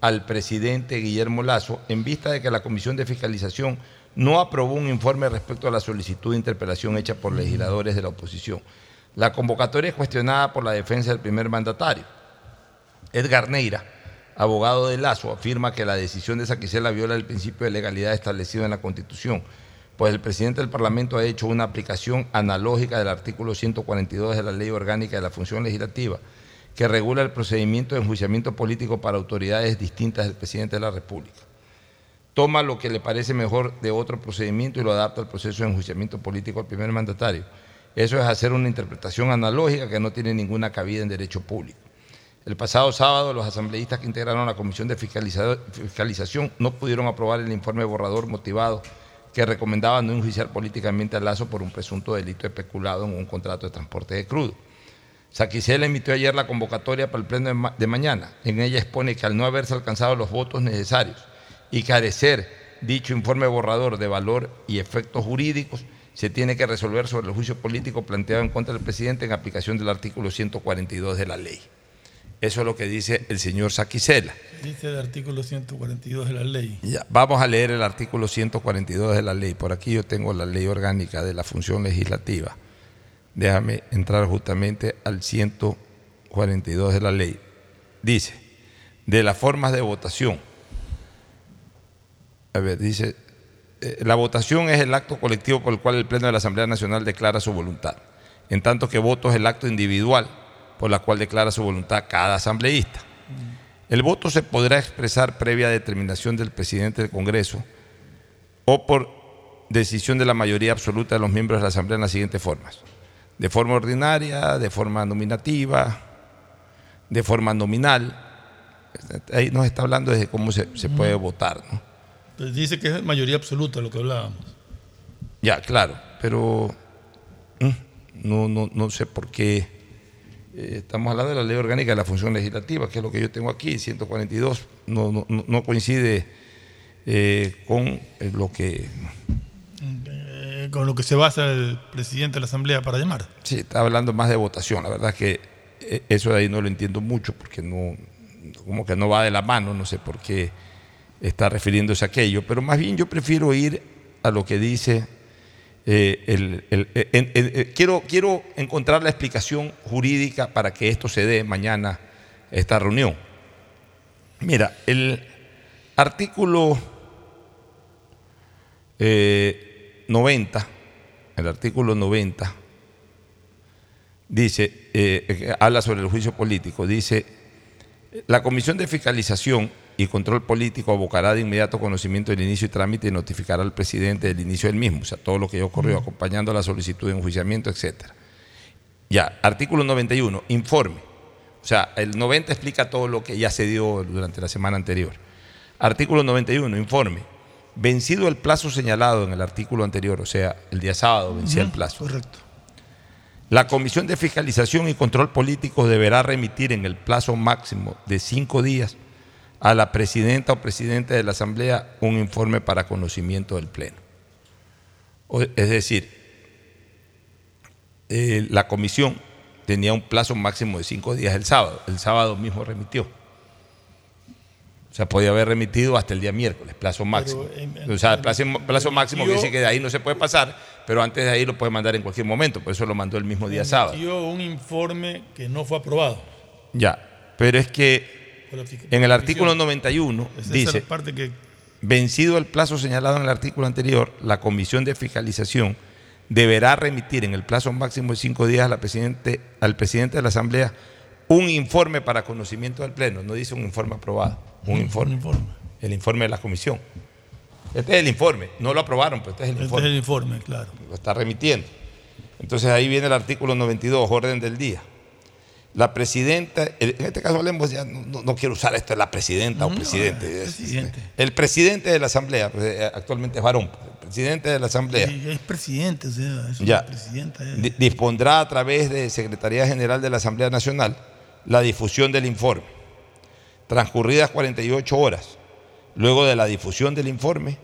al presidente Guillermo Lazo en vista de que la Comisión de Fiscalización no aprobó un informe respecto a la solicitud de interpelación hecha por legisladores de la oposición. La convocatoria es cuestionada por la defensa del primer mandatario. Edgar Neira, abogado de Lazo, afirma que la decisión de Saquicela viola el principio de legalidad establecido en la Constitución, pues el presidente del Parlamento ha hecho una aplicación analógica del artículo 142 de la Ley Orgánica de la Función Legislativa, que regula el procedimiento de enjuiciamiento político para autoridades distintas del presidente de la República. Toma lo que le parece mejor de otro procedimiento y lo adapta al proceso de enjuiciamiento político al primer mandatario. Eso es hacer una interpretación analógica que no tiene ninguna cabida en derecho público. El pasado sábado, los asambleístas que integraron la Comisión de Fiscalización no pudieron aprobar el informe borrador motivado que recomendaba no enjuiciar políticamente a Lazo por un presunto delito especulado en un contrato de transporte de crudo. Saquicela emitió ayer la convocatoria para el pleno de, mañana. En ella expone que al no haberse alcanzado los votos necesarios y carecer dicho informe borrador de valor y efectos jurídicos, se tiene que resolver sobre el juicio político planteado en contra del presidente en aplicación del artículo 142 de la ley. Eso es lo que dice el señor Saquicela. Dice el artículo 142 de la ley. Ya, vamos a leer el artículo 142 de la ley. Por aquí yo tengo la ley orgánica de la función legislativa. Déjame entrar justamente al 142 de la ley. Dice, de las formas de votación. A ver, dice, eh, la votación es el acto colectivo por el cual el Pleno de la Asamblea Nacional declara su voluntad, en tanto que voto es el acto individual por la cual declara su voluntad cada asambleísta. El voto se podrá expresar previa determinación del presidente del Congreso o por decisión de la mayoría absoluta de los miembros de la Asamblea en las siguientes formas de forma ordinaria, de forma nominativa, de forma nominal. Ahí nos está hablando de cómo se, puede votar. ¿no? Pues dice que es mayoría absoluta lo que hablábamos. Ya, claro, pero mm, no, no, no sé por qué. Eh, estamos hablando de la ley orgánica de la función legislativa, que es lo que yo tengo aquí, 142, no, no, coincide eh, con eh, lo que con lo que se basa el presidente de la Asamblea para llamar. Sí, está hablando más de votación. La verdad es que eso de ahí no lo entiendo mucho porque no, como que no va de la mano, no sé por qué está refiriéndose a aquello, pero más bien yo prefiero ir a lo que dice eh, el, eh, quiero, quiero encontrar la explicación jurídica para que esto se dé mañana esta reunión. Mira, el artículo 90, el artículo 90, dice, eh, habla sobre el juicio político, dice, la Comisión de Fiscalización y Control Político abocará de inmediato conocimiento del inicio y trámite y notificará al presidente del inicio del mismo, o sea, todo lo que ya ocurrió, acompañando la solicitud de enjuiciamiento, etc. Ya, artículo 91, informe. O sea, el 90 explica todo lo que ya se dio durante la semana anterior. Artículo 91, informe. Vencido el plazo señalado en el artículo anterior, o sea, el día sábado vencía el plazo. Correcto. La Comisión de Fiscalización y Control Político deberá remitir en el plazo máximo de cinco días a la presidenta o presidente de la Asamblea un informe para conocimiento del Pleno. es decir, eh, la comisión tenía un plazo máximo de cinco días el sábado. El sábado mismo remitió. O sea, podía haber remitido hasta el día miércoles, plazo máximo. o sea, plazo, plazo máximo quiere decir que de ahí no se puede pasar, pero antes de ahí lo puede mandar en cualquier momento, por eso lo mandó el mismo día sábado. un informe que no fue aprobado. Ya, pero es que en el artículo 91 dice, vencido el plazo señalado en el artículo anterior, la Comisión de Fiscalización deberá remitir en el plazo máximo de cinco días a la presidente, al presidente de la Asamblea un informe para conocimiento del Pleno, no dice un informe aprobado un informe. El informe de la comisión. Este es el informe, no lo aprobaron, pero este es el este informe. es el informe, claro. Lo está remitiendo. Entonces ahí viene el artículo 92, orden del día. La presidenta, en este caso hablemos ya, no, quiero usar esto de la presidenta o presidente. El presidente de la Asamblea, pues, eh, actualmente es varón, el presidente de la Asamblea. es presidente, o sea, es ya, presidenta. Dispondrá a través de Secretaría General de la Asamblea Nacional la difusión del informe Transcurridas 48 horas luego de la difusión del informe,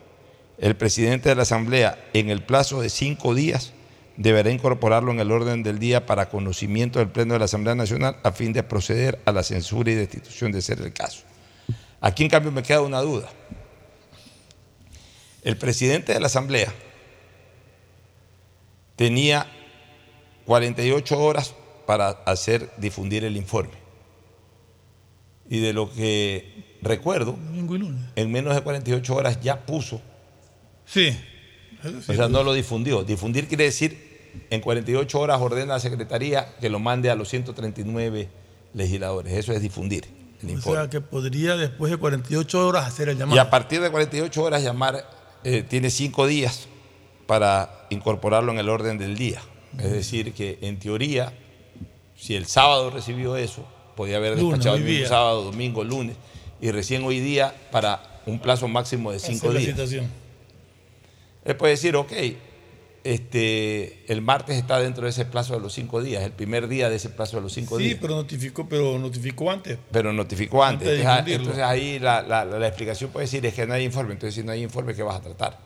el presidente de la Asamblea, en el plazo de cinco días, deberá incorporarlo en el orden del día para conocimiento del Pleno de la Asamblea Nacional a fin de proceder a la censura y destitución de ser el caso. Aquí, en cambio, me queda una duda. El presidente de la Asamblea tenía 48 horas para hacer difundir el informe y de lo que recuerdo, en menos de 48 horas ya puso. Sí. o sea, no lo difundió. Difundir quiere decir, en 48 horas ordena a la Secretaría que lo mande a los 139 legisladores. Eso es difundir el informe. O sea, que podría después de 48 horas hacer el llamado. Y a partir de 48 horas llamar, eh, tiene cinco días para incorporarlo en el orden del día. Es decir, que en teoría, si el sábado recibió eso, podía haber despachado el sábado, domingo, lunes, y recién hoy día para un plazo máximo de cinco días. Él puede decir, ok, este, el martes está dentro de ese plazo de los cinco días, el primer día de ese plazo de los cinco días. Sí, pero notificó, pero notificó antes. Pero notificó antes. entonces, ahí la, explicación puede decir es que no hay informe. Entonces, si no hay informe, ¿qué vas a tratar?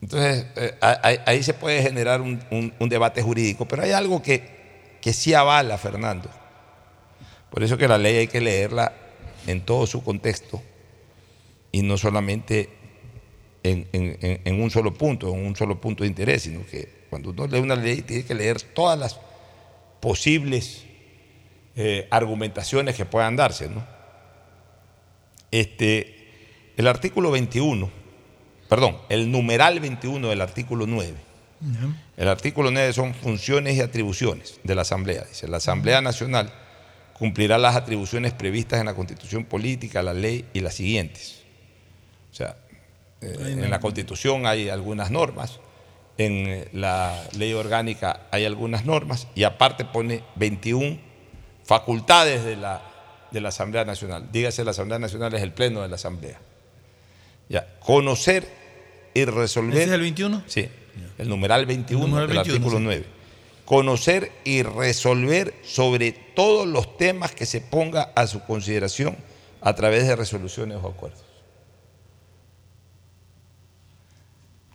Entonces, eh, ahí, se puede generar un, debate jurídico. Pero hay algo que, que sí avala, Fernando. Por eso que la ley hay que leerla en todo su contexto y no solamente en, un solo punto, en un solo punto de interés, sino que cuando uno lee una ley tiene que leer todas las posibles eh, argumentaciones que puedan darse. Este, el artículo 21, perdón, el numeral 21 del artículo 9. El artículo 9 son funciones y atribuciones de la Asamblea. Dice, la Asamblea Nacional cumplirá las atribuciones previstas en la Constitución Política, la ley y las siguientes. O sea, en la Constitución hay algunas normas, en eh, la ley orgánica hay algunas normas y aparte pone 21 facultades de la, de la Asamblea Nacional. Dígase, la Asamblea Nacional es el pleno de la Asamblea. Ya, conocer y resolver. ¿Ese es el 21? Sí, el numeral 21 del artículo 9 conocer y resolver sobre todos los temas que se ponga a su consideración a través de resoluciones o acuerdos.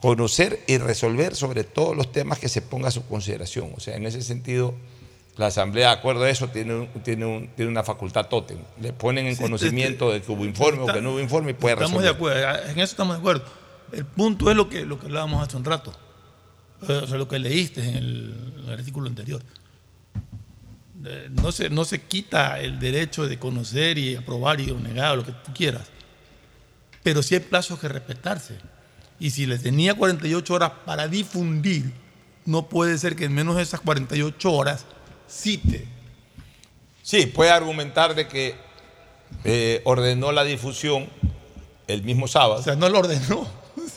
Conocer y resolver sobre todos los temas que se ponga a su consideración. O sea, en ese sentido, la Asamblea, de acuerdo a eso, tiene, tiene, tiene una facultad tótem. Le ponen en conocimiento de que hubo informe o que no hubo informe y puede resolver. Estamos de acuerdo, en eso estamos de acuerdo. El punto es lo que, lo que hablábamos hace un rato o sea, lo que leíste en el, artículo anterior. No se, no se quita el derecho de conocer y aprobar y negar lo que tú quieras, pero sí hay plazos que respetarse. Y si le tenía 48 horas para difundir, no puede ser que en menos de esas 48 horas cite. Sí, puede argumentar de que eh, ordenó la difusión el mismo sábado. O sea, no lo ordenó.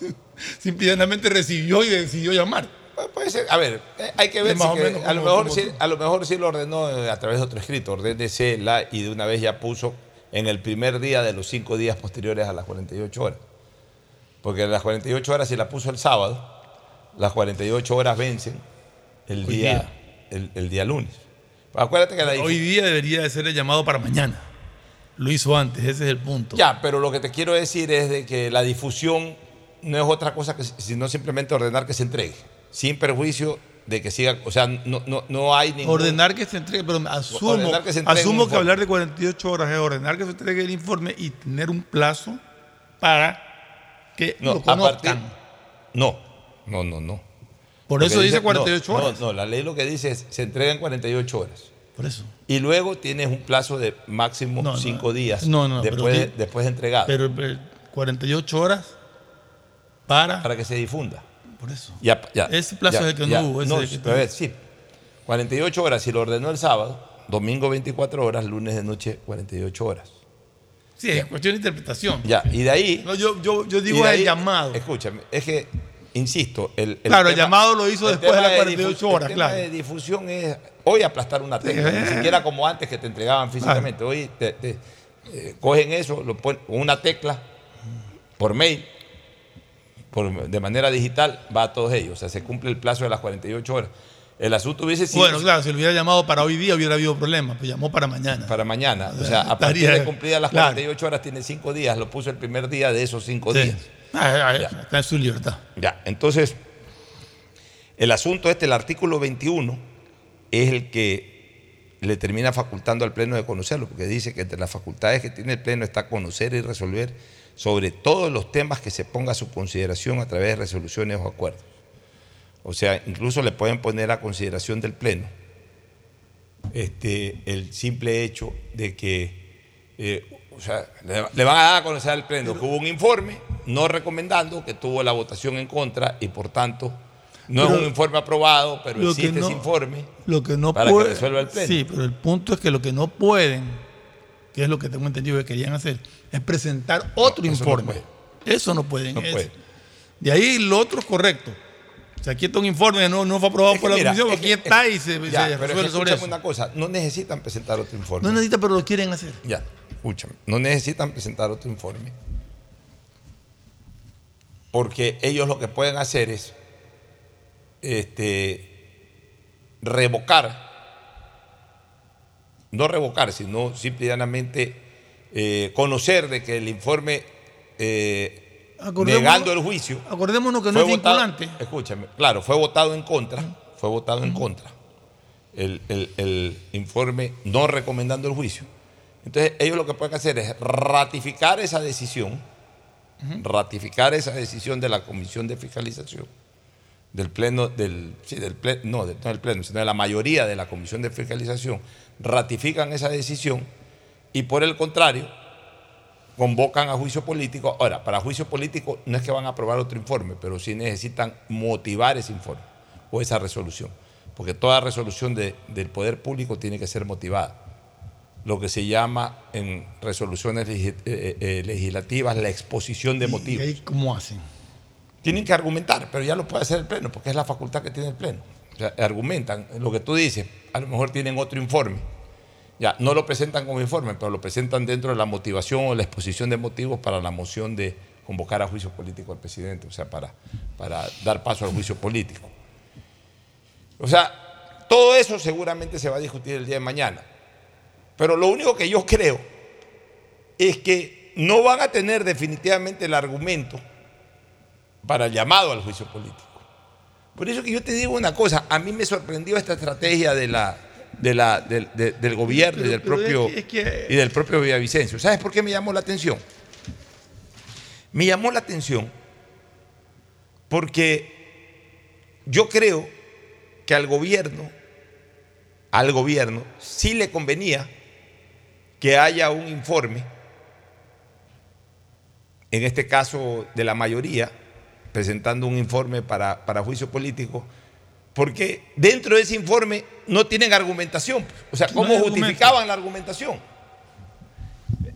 Simplemente recibió y decidió llamar. Puede ser, a ver, eh, hay que ver si que- menos a, lo mejor sí, a lo mejor sí lo ordenó eh, a través de otro escrito, ordénese la y de una vez ya puso en el primer día de los cinco días posteriores a las 48 horas. Porque las 48 horas, si la puso el sábado, las 48 horas vencen el día, día. El, el día lunes. Acuérdate que la Hoy día debería de ser el llamado para mañana. Lo hizo antes, ese es el punto. Ya, pero lo que te quiero decir es de que la difusión no es otra cosa que sino simplemente ordenar que se entregue, sin perjuicio de que siga, o sea, no, no, no hay ningún... Ordenar que se entregue, pero asumo, que entregue asumo que hablar de 48 horas es ordenar que se entregue el informe y tener un plazo para que No, lo a partir- conozcan. No, no, no, no. Por Lo eso dice no, 48 no, horas. No, la ley lo que dice es se entrega en 48 horas. Por eso. Y luego tienes un plazo de máximo No, no. 5 días No, no, pero después, de, después entregado. Pero eh, 48 horas para. Para que se difunda. Por eso. Ya, ya, Ese plazo ya, es el que no hubo. ese No, es el que pero a ver, sí. 48 horas, si lo ordenó el sábado, domingo 24 horas, lunes de noche 48 horas. Sí, es cuestión de interpretación. Ya, y de ahí. No, yo, yo, digo de el ahí- llamado. Escúchame, es que, insisto, el. Claro, el llamado lo hizo después de las 48 difu- horas, El tema claro. de difusión es hoy aplastar una tecla, Sí. ni siquiera como antes que te entregaban físicamente. Hoy te, te, eh, cogen eso, lo ponen una tecla por mail, por, de manera digital, va a todos ellos. O sea, se cumple el plazo de las 48 horas. El asunto hubiese sido. Bueno, claro, si lo hubiera llamado para hoy día hubiera habido problema, pues llamó para mañana. Para mañana. O sea, a partir de cumplidas las claro. 48 horas tiene 5 días. Lo puso el primer día de esos 5 Sí. días. Ah, ah, está en su libertad. Ya, entonces, el asunto este, el artículo 21, es el que le termina facultando al Pleno de conocerlo, porque dice que entre las facultades que tiene el Pleno está conocer y resolver sobre todos los temas que se ponga a su consideración a través de resoluciones o acuerdos. O sea, incluso le pueden poner a consideración del Pleno este, el simple hecho de que, eh, o sea, le, le van a dar a conocer al Pleno que hubo un informe no recomendando, que tuvo la votación en contra y por tanto no Pero es un informe aprobado, pero existe no- ese informe Lo que no para puede- que resuelva el Pleno. Sí, pero el punto es que lo que no pueden, que es lo que tengo entendido que querían hacer, es presentar otro eso informe. eso no pueden. Puede. De ahí lo otro es correcto. Sea, aquí está un informe que no, no fue aprobado Es que por la mira, comisión, es aquí que- está y se, Ya, se resuelve sobre eso. una cosa, no necesitan presentar otro informe. No necesita, pero lo quieren hacer. Ya, escúchame, no necesitan presentar otro informe. Porque ellos lo que pueden hacer es este, revocar, no revocar, sino simplemente eh, conocer de que el informe eh, negando el juicio Acordémonos que no es votado- vinculante. Escúchame, claro, fue votado en contra, fue votado en contra el, el- el informe no recomendando el juicio. Entonces, ellos lo que pueden hacer es ratificar esa decisión, ratificar esa decisión de la Comisión de Fiscalización, del Pleno, del, sí, del Pleno, no, no del Pleno, sino de la mayoría de la Comisión de Fiscalización, ratifican esa decisión y por el contrario, convocan a juicio político. Ahora, para juicio político no es que van a aprobar otro informe, pero sí necesitan motivar ese informe o esa resolución, porque toda resolución de- del poder público tiene que ser motivada. Lo que se llama en resoluciones legi- eh, eh, legislativas la exposición de motivos. ¿Y ahí cómo hacen? Tienen que argumentar, pero ya lo puede hacer el Pleno, porque es la facultad que tiene el Pleno. O sea, argumentan lo que tú dices, a lo mejor tienen otro informe. Ya, no lo presentan como informe, pero lo presentan dentro de la motivación o la exposición de motivos para la moción de convocar a juicio político al presidente, o sea, para, para dar paso al juicio político. O sea, todo eso seguramente se va a discutir el día de mañana. Pero lo único que yo creo es que no van a tener definitivamente el argumento para el llamado al juicio político. Por eso que yo te digo una cosa, a mí me sorprendió esta estrategia de la, de la, del, de- del gobierno y del es propio, que- es que- y del propio Villavicencio. ¿Sabes por qué me llamó la atención? Me llamó la atención porque yo creo que al gobierno, al gobierno sí le convenía que haya un informe, en este caso de la mayoría, presentando un informe para, para juicio político, porque dentro de ese informe no tienen argumentación. O sea, ¿cómo justificaban la argumentación?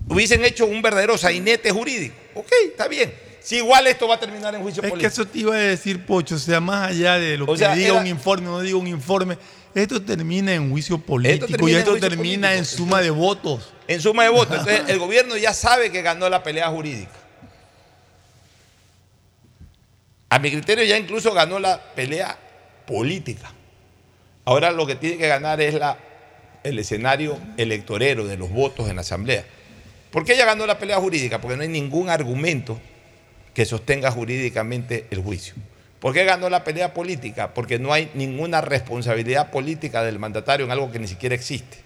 Hubiesen hecho un verdadero sainete jurídico. Ok, está bien. Si igual esto va a terminar en juicio Es que político. eso te iba a decir, Pocho, o sea, más allá de lo O que sea, diga era- un informe o no diga un informe, esto termina en juicio político y esto termina en político. suma de votos. En suma de votos. Entonces, el gobierno ya sabe que ganó la pelea jurídica. A mi criterio, ya incluso ganó la pelea política. Ahora lo que tiene que ganar es la, el escenario electorero de los votos en la Asamblea. ¿Por qué ya ganó la pelea jurídica? Porque no hay ningún argumento que sostenga jurídicamente el juicio. ¿Por qué ganó la pelea política? Porque no hay ninguna responsabilidad política del mandatario en algo que ni siquiera existe.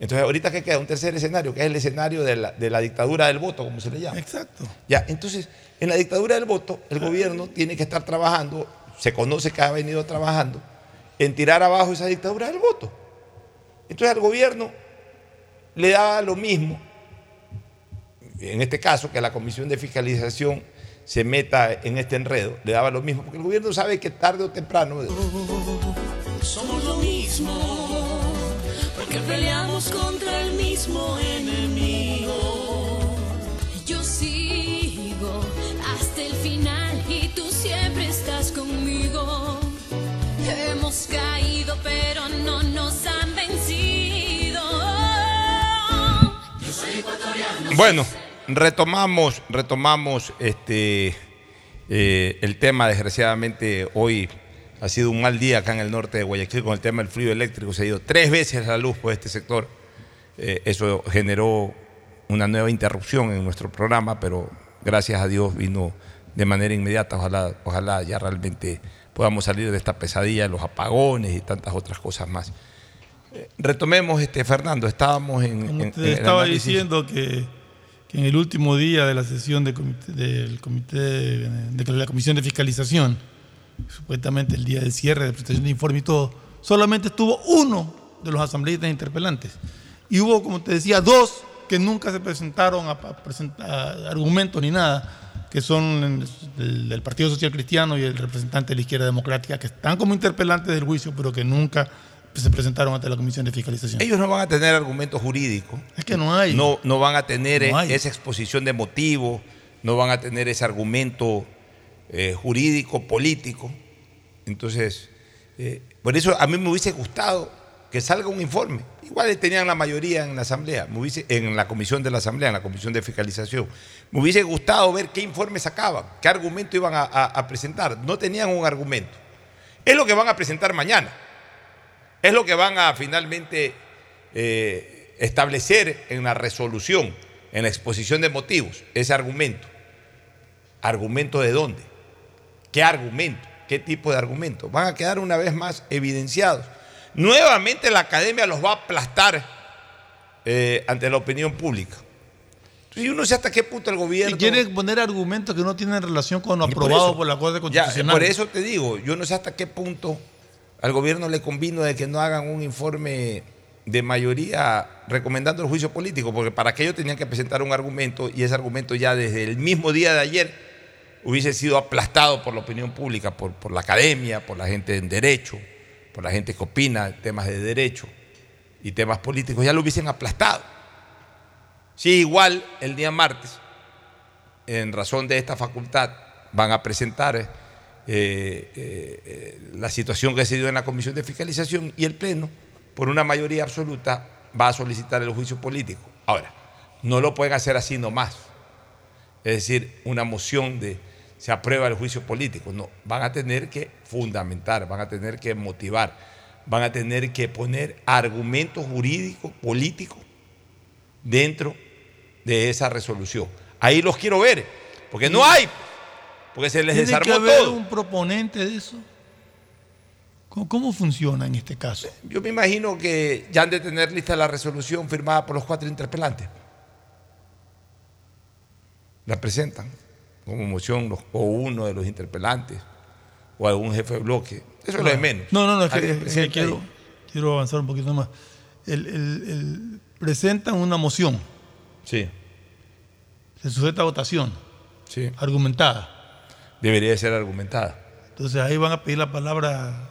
Entonces, ahorita que queda un tercer escenario, que es el escenario de la, de la dictadura del voto, como se le llama. Exacto. Ya, entonces, en la dictadura del voto, el gobierno tiene que estar trabajando, se conoce que ha venido trabajando, en tirar abajo esa dictadura del voto. Entonces, al gobierno le da lo mismo, en este caso, que la Comisión de Fiscalización se meta en este enredo, le daba lo mismo, porque el gobierno sabe que tarde o temprano Somos lo mismo, porque peleamos contra el mismo enemigo. Hemos caído, pero no nos han vencido. Yo soy ecuatoriano. Bueno, retomamos, retomamos este, eh, el tema. Desgraciadamente, hoy ha sido un mal día acá en el norte de Guayaquil con el tema del frío eléctrico. Se ha ido tres veces la luz por este sector. Eh, eso generó una nueva interrupción en nuestro programa, pero gracias a Dios vino de manera inmediata. Ojalá, ojalá ya realmente podamos salir de esta pesadilla, los apagones y tantas otras cosas más. Retomemos, este, Fernando, estábamos en, Como te en estaba análisis. diciendo que, que en el último día de la sesión del comité, del comité de, de la Comisión de Fiscalización, supuestamente el día del cierre de prestación de informe y todo, solamente estuvo uno de los asambleístas interpelantes. Y hubo, como te decía, dos que nunca se presentaron a, a presentar argumentos ni nada, que son el, del Partido Social Cristiano y el representante de la Izquierda Democrática, que están como interpelantes del juicio, pero que nunca se presentaron ante la Comisión de Fiscalización. Ellos no van a tener argumentos jurídicos. Es que no hay. No, no van a tener No esa exposición de motivos, no van a tener ese argumento eh, jurídico, político. Entonces, eh, por eso a mí me hubiese gustado que salga un informe. Igual tenían la mayoría en la Asamblea, en la comisión de la Asamblea, en la comisión de fiscalización. Me hubiese gustado ver qué informe sacaban, qué argumento iban a presentar. No tenían un argumento. Es lo que van a presentar mañana. Es lo que van a finalmente eh, establecer en la resolución, en la exposición de motivos, ese argumento. ¿Argumento de dónde? ¿Qué argumento? ¿Qué tipo de argumento? Van a quedar una vez más evidenciados. Nuevamente la academia los va a aplastar eh, ante la opinión pública. Entonces, yo no sé hasta qué punto el gobierno... Y quiere poner argumentos que no tienen relación con lo Y por aprobado eso- por la Corte Ya, Constitucional. por eso te digo, yo no sé hasta qué punto al gobierno le convino de que no hagan un informe de mayoría recomendando el juicio político, porque para aquello tenían que presentar un argumento y ese argumento ya desde el mismo día de ayer hubiese sido aplastado por la opinión pública, por, por la academia, por la gente en derecho, por la gente que opina temas de derecho y temas políticos, ya lo hubiesen aplastado. Sí, igual el día martes, en razón de esta facultad, van a presentar eh, eh, eh, la situación que se dio en la Comisión de Fiscalización y el Pleno, por una mayoría absoluta, va a solicitar el juicio político. Ahora, no lo pueden hacer así nomás. Es decir, una moción de se aprueba el juicio político. No, van a tener que fundamentar, van a tener que motivar, van a tener que poner argumentos jurídicos, políticos, dentro de esa resolución. Ahí los quiero ver, porque no hay, porque se les Tiene que desarmó haber todo. un proponente de eso. ¿Cómo, cómo funciona en este caso? Yo me imagino que ya han de tener lista la resolución firmada por los cuatro interpelantes. La presentan como moción los- o uno de los interpelantes o algún jefe de bloque. Eso es lo de menos. No, no, no, es que, es quiero, avanzar un poquito más. El- el- el- presentan una moción. Sí. Se sujeta a votación. Sí. Argumentada. debería ser argumentada. Entonces ahí van a pedir la palabra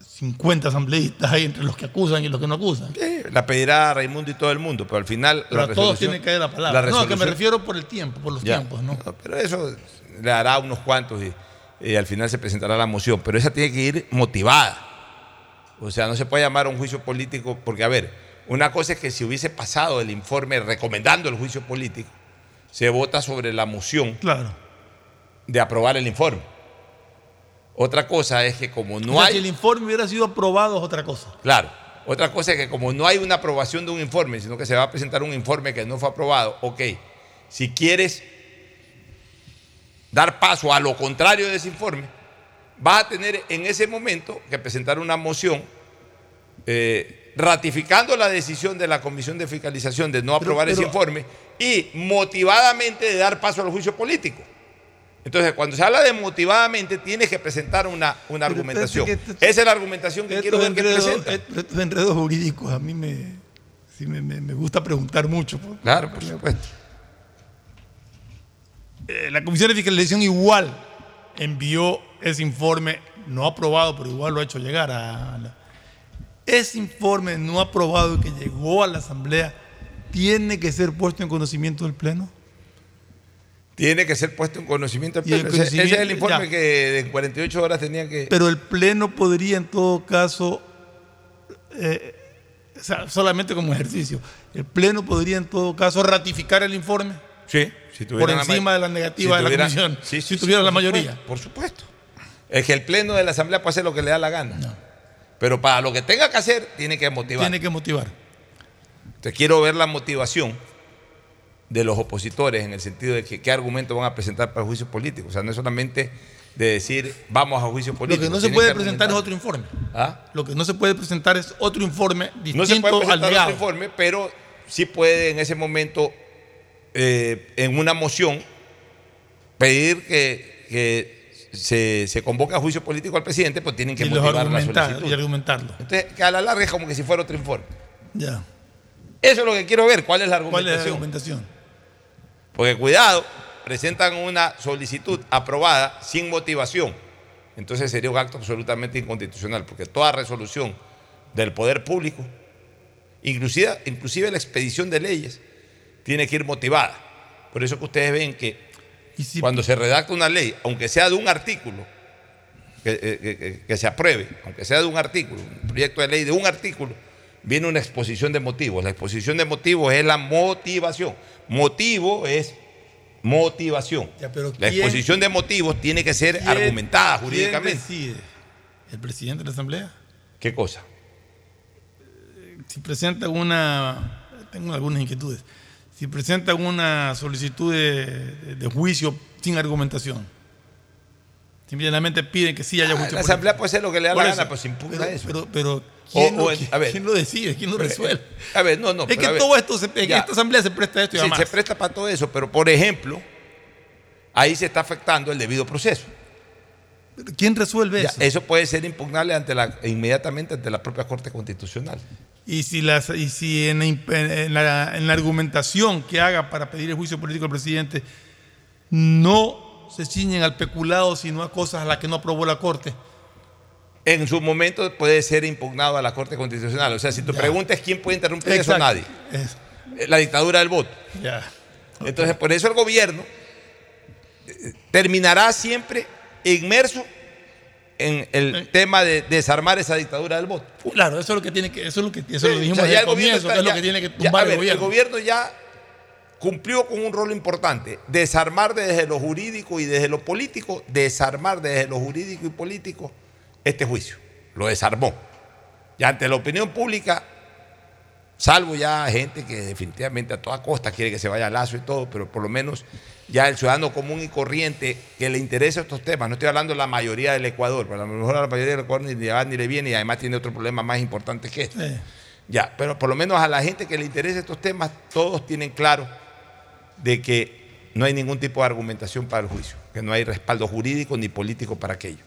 50 asambleístas ahí entre los que acusan y los que no acusan. La pedirá Raimundo y todo el mundo, pero al final Pero la a todos tienen que dar la palabra. la no, que me refiero por el tiempo, por los Ya. tiempos, ¿no? No, pero eso le hará unos cuantos y, y al final se presentará la moción. Pero esa tiene que ir motivada. O sea, no se puede llamar a un juicio político, porque a ver, una cosa es que si hubiese pasado el informe recomendando el juicio político, se vota sobre la moción de aprobar el informe. Otra cosa es que como no O sea, hay... Si el informe hubiera sido aprobado es otra cosa. Claro. Otra cosa es que como no hay una aprobación de un informe, sino que se va a presentar un informe que no fue aprobado, ok, si quieres dar paso a lo contrario de ese informe, vas a tener en ese momento que presentar una moción eh, ratificando la decisión de la Comisión de Fiscalización de no aprobar ese pero- informe y motivadamente de dar paso al juicio político. Entonces, cuando se habla de motivadamente, tienes que presentar una, una argumentación. Esa es la argumentación que quiero ver que presenta. estos enredos jurídicos a mí me, sí me, me- me gusta preguntar mucho. por- Claro, por supuesto. Eh, la Comisión de Fiscalización igual envió ese informe, no aprobado, pero igual lo ha hecho llegar a la... Ese informe no aprobado que llegó a la Asamblea tiene que ser puesto en conocimiento del Pleno. Tiene que ser puesto en conocimiento del Pleno. Ese- Ese es el informe ya. que en 48 horas tenían que. Pero el Pleno podría en todo caso, eh, solamente como ejercicio, el Pleno podría en todo caso ratificar el informe. Sí, si por la encima ma- de la negativa si de la Comisión, sí, si tuviera la mayoría. supuesto, Por supuesto. Es que el Pleno de la Asamblea puede hacer lo que le da la gana. Pero para lo que tenga que hacer, tiene que motivar. Tiene que motivar. Entonces quiero ver la motivación de los opositores en el sentido de que qué argumentos van a presentar para el juicio político. O sea, no es solamente de decir vamos a juicio Lo político. que no se puede presentar es otro informe. ¿Ah? Lo que no se puede presentar es otro informe distinto No se puede al presentar negado. otro informe, pero sí puede en ese momento, eh, en una moción, pedir que, que se, se convoque a juicio político al presidente, pues tienen que y, motivar la solicitud. y argumentarlo. Entonces, que a la larga es como que si fuera otro informe. Ya. Eso es lo que quiero ver, cuál es la ¿Cuál es la argumentación. argumentación? Porque cuidado, presentan una solicitud aprobada sin motivación. Entonces sería un acto absolutamente inconstitucional, porque toda resolución del poder público, inclusive, inclusive la expedición de leyes, tiene que ir motivada. Por eso que ustedes ven que cuando se redacta una ley, aunque sea de un artículo, que, eh, que- que- que se apruebe, aunque sea de un artículo, un proyecto de ley de un artículo, viene una exposición de motivos. La exposición de motivos es la motivación. Motivo es motivación. Ya, pero La ¿quién- exposición de motivos tiene que ser ¿Quién- argumentada quién jurídicamente. decide? ¿El presidente de la Asamblea? ¿Qué cosa? Si presenta una. Tengo algunas inquietudes. Si presenta una solicitud de, de- juicio sin argumentación. Simplemente piden que sí haya Ah, juicio. la Asamblea puede hacer lo que le da la gana, pues se impugna pero, eso. Pero, ¿quién, o lo, en- a ver. quién lo decide? ¿Quién lo resuelve? A ver, no, no. es que todo esto, se, en esta asamblea se presta a esto y Sí, se presta para todo eso, pero por ejemplo, ahí se está afectando el debido proceso. ¿Quién resuelve Ya, eso? eso puede ser impugnable ante la, inmediatamente ante la propia Corte Constitucional. Y si, las, y si en, en la- en la argumentación que haga para pedir el juicio político al presidente no se ciñen al peculado, sino a cosas a las que no aprobó la Corte. En su momento puede ser impugnado a la Corte Constitucional. O sea, si tu pregunta es quién puede interrumpir eso, Exacto. nadie. Es- Eh, La dictadura del voto. ya. Entonces, por eso el gobierno eh, terminará siempre inmerso en el tema de desarmar esa dictadura del voto. Claro, eso es lo que tiene que, eso es lo que eso lo dijimos o sea, ya el comienzo, está- que es lo que tiene que ya, tumbar el gobierno. El gobierno ya cumplió con un rol importante, desarmar desde lo jurídico y desde lo político, desarmar desde lo jurídico y político este juicio. Lo desarmó. Y ante la opinión pública, salvo ya gente que definitivamente a toda costa quiere que se vaya a lazo y todo, pero por lo menos ya el ciudadano común y corriente que le interesa estos temas, no estoy hablando de la mayoría del Ecuador, pero a lo mejor a la mayoría del Ecuador ni le va ni le viene y además tiene otro problema más importante que este. Ya, pero por lo menos a la gente que le interesa estos temas, todos tienen claro de que no hay ningún tipo de argumentación para el juicio, que no hay respaldo jurídico ni político para aquello.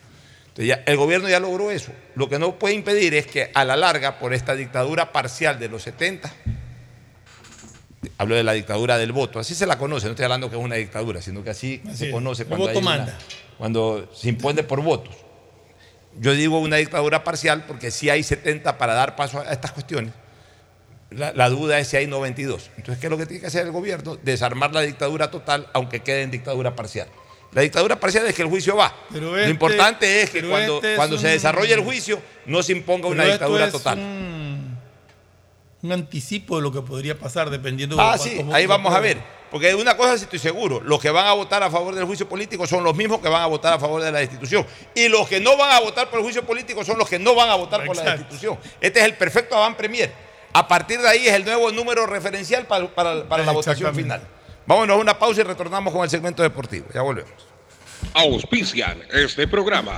Entonces ya, el gobierno ya logró eso. Lo que no puede impedir es que a la larga, por esta dictadura parcial de los 70, Hablo de la dictadura del voto. Así se la conoce, no estoy hablando que es una dictadura, sino que así, se conoce cuando, voto hay una- manda. cuando se impone por votos. Yo digo una dictadura parcial porque si hay 70 para dar paso a estas cuestiones. La, la duda es si hay 92. Entonces, ¿qué es lo que tiene que hacer el gobierno? Desarmar la dictadura total, aunque quede en dictadura parcial. La dictadura parcial es que el juicio va. Pero lo este- importante es que cuando, este es cuando se desarrolle el juicio no se imponga una Pero dictadura total. Un, un anticipo de lo que podría pasar dependiendo de Ah, sí, ahí vamos a ver. Porque de una cosa sí estoy seguro, los que van a votar a favor del juicio político son los mismos que van a votar a favor de la institución. Y los que no van a votar por el juicio político son los que no van a votar por la Exacto. institución. Este es el perfecto avant premier. A partir de ahí es el nuevo número referencial para, para- para la votación final. Vámonos a una pausa y retornamos con el segmento deportivo. Ya volvemos. Auspician este programa.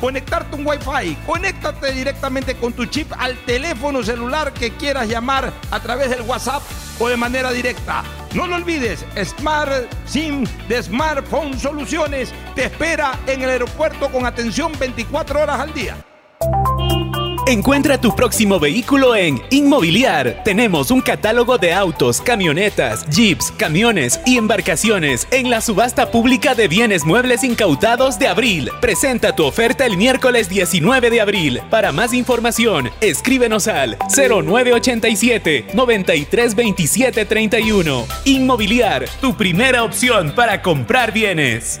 conectarte un Wi-Fi. Conéctate directamente con tu chip al teléfono celular que quieras llamar a través del WhatsApp o de manera directa. No lo olvides, Smart SIM de Smartphone Soluciones te espera en el aeropuerto con atención 24 horas al día. Encuentra tu próximo vehículo en Inmobiliar. Tenemos un catálogo de autos, camionetas, jeeps, camiones y embarcaciones en la subasta pública de bienes muebles incautados de abril. Presenta tu oferta el miércoles 19 de abril. Para más información, escríbenos al 0987 9327 31. Inmobiliar, tu primera opción para comprar bienes.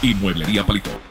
y Mueblería Palito.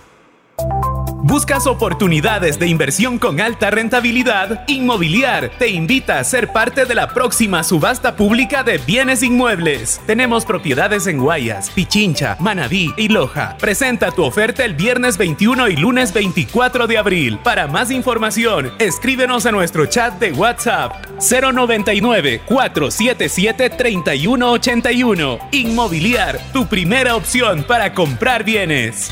¿Buscas oportunidades de inversión con alta rentabilidad? Inmobiliar te invita a ser parte de la próxima subasta pública de bienes inmuebles. Tenemos propiedades en Guayas, Pichincha, Manabí y Loja. Presenta tu oferta el viernes 21 y lunes 24 de abril. Para más información, escríbenos a nuestro chat de WhatsApp 099 477 3181. Inmobiliar, tu primera opción para comprar bienes.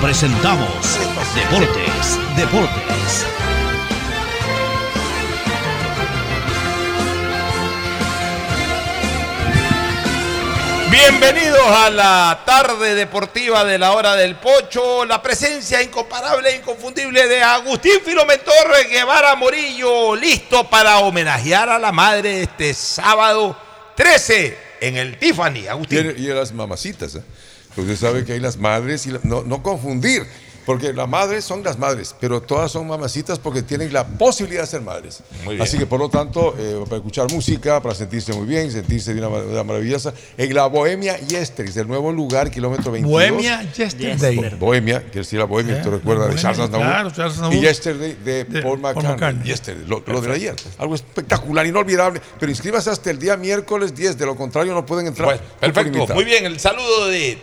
presentamos Deportes, Deportes. Bienvenidos a la tarde deportiva de la hora del pocho. La presencia incomparable e inconfundible de Agustín Filomentor Guevara Morillo, listo para homenajear a la madre este sábado 13 en el Tiffany. Agustín. Y, y a las mamacitas, ¿eh? Porque usted sabe que hay las madres y la- no, no confundir, porque las madres son las madres, pero todas son mamacitas porque tienen la posibilidad de ser madres. Muy bien. Así que por lo tanto, eh, para escuchar música, para sentirse muy bien, sentirse de una manera maravillosa, en la Bohemia Yesteris, el nuevo lugar, kilómetro 22. Bohemia Yesterday. Bo- Bohemia, quiere decir la Bohemia, Yeah, te recuerda de Charles Aznavour. claro, Charles Aznavour. Y Yesterday de, De Paul McCartney. McCartney. Yesterday, lo, lo de ayer. Algo espectacular, inolvidable. Pero inscríbase hasta el día miércoles 10, de lo contrario no pueden entrar. Bueno, perfecto, muy bien, el saludo de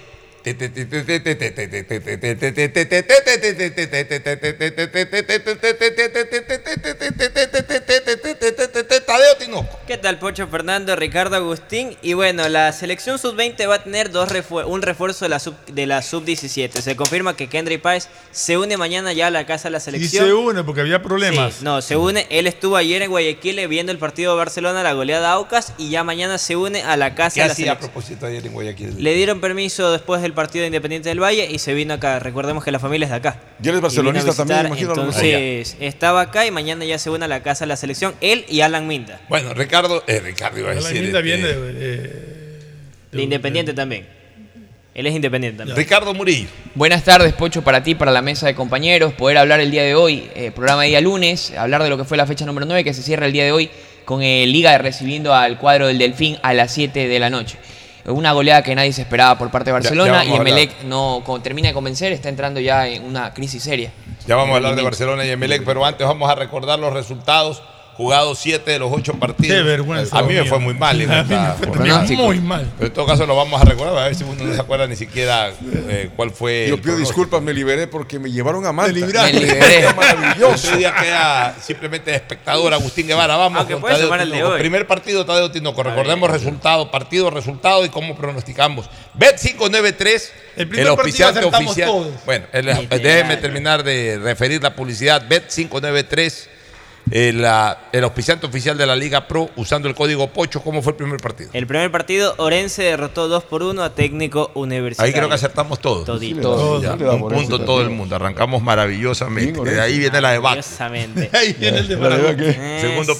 Tadeo Tinoco. ¿Qué tal, Pocho Fernando, Ricardo Agustín? Y bueno, la selección sub-20 va a tener dos un refuerzo de la sub de la sub-17. Se confirma que Kendry Páez se une mañana ya a la casa de la Y selección. se une porque había problemas. Sí, no, se une. Él estuvo ayer en Guayaquil viendo el partido de Barcelona, la goleada Aucas, y ya mañana se une a la casa ¿Qué de la hacía a selección. propósito ayer en Guayaquil? Le dieron permiso después del partido de Independiente del Valle y se vino acá. Recordemos que la familia es de acá. Y él es Y barcelonista también, imagino. Entonces, estaba acá y mañana ya se une a la casa de la selección. Él y Alan Minda. Bueno, Ricardo, eh, Ricardo iba a decir. linda este, viene de, De Independiente también. Él es Independiente también. Ricardo Murillo. Buenas tardes, Pocho, para ti, para la mesa de compañeros. Poder hablar el día de hoy, eh, programa de día lunes, hablar de lo que fue la fecha número 9 que se cierra el día de hoy con el Liga recibiendo al cuadro del Delfín a las 7 de la noche. Una goleada que nadie se esperaba por parte de Ya- ya Barcelona vamos y. Emelec no termina de convencer, está entrando ya en una crisis seria. Ya vamos a hablar de Barcelona y Emelec, pero antes vamos a recordar los resultados. Jugados siete de los ocho partidos. Qué vergüenza, A mí me fue muy mal en A mí me esta fue muy mal. Pero en todo caso lo vamos a recordar, a ver si uno no se acuerda ni siquiera eh, cuál fue. Yo el pido disculpas, me liberé porque me llevaron a Malta. Me. Me liberé. Maravilloso. Hoy día queda simplemente de espectador Agustín Guevara. Vamos Aunque con Tadeo el de Tinoco. hoy. Primer partido Tadeo Tinoco. Recordemos resultado, partido, resultado y cómo pronosticamos. Bet 593. El primer partido auspiciante acertamos oficial. todos. Bueno, el- déjeme terminar de referir la publicidad. Bet 593. El, la- el auspiciante oficial de la Liga Pro usando el código POCHO. ¿Cómo fue el primer partido? El primer partido, Orense derrotó 2 por 1 a Técnico Universitario. Ahí creo que acertamos todos. Todito. Todos. Ya, un punto todo el mundo. Arrancamos maravillosamente. De ahí viene la debate. Maravillosamente. Ahí viene el de que- Eh, Segundo sí.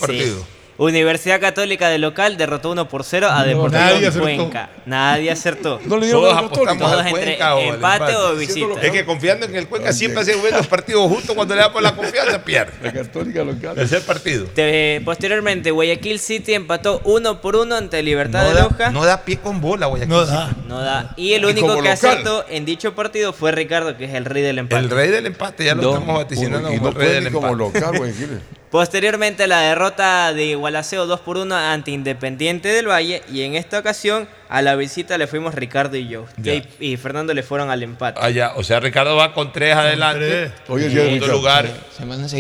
Universidad Católica de local derrotó 1 por 0 a Deportivo acertó. Cuenca. Nadie acertó. No le dieron Todos apostamos Todos al entre o al empate o visita. Es que confiando en el Cuenca siempre hace buenos partidos justo cuando le damos la confianza, pierde. La católica local. Tercer partido. Te- posteriormente, Guayaquil City empató 1 por 1 ante Libertad No de da, Loja. no da pie con bola, Guayaquil. No da. No da. Y el único que local. acertó en dicho partido fue Ricardo, que es el rey del empate. El rey del empate, ya lo estamos vaticinando como no el rey del ni como empate. local, Guayaquil. Posteriormente la derrota de Igualaceo 2 por 1 ante Independiente del Valle y en esta ocasión a la visita le fuimos Ricardo y yo. Ya. Y, y Fernando le fueron al empate. Ah, ya. O sea, Ricardo va con tres adelante. tres. Oye, En segundo lugar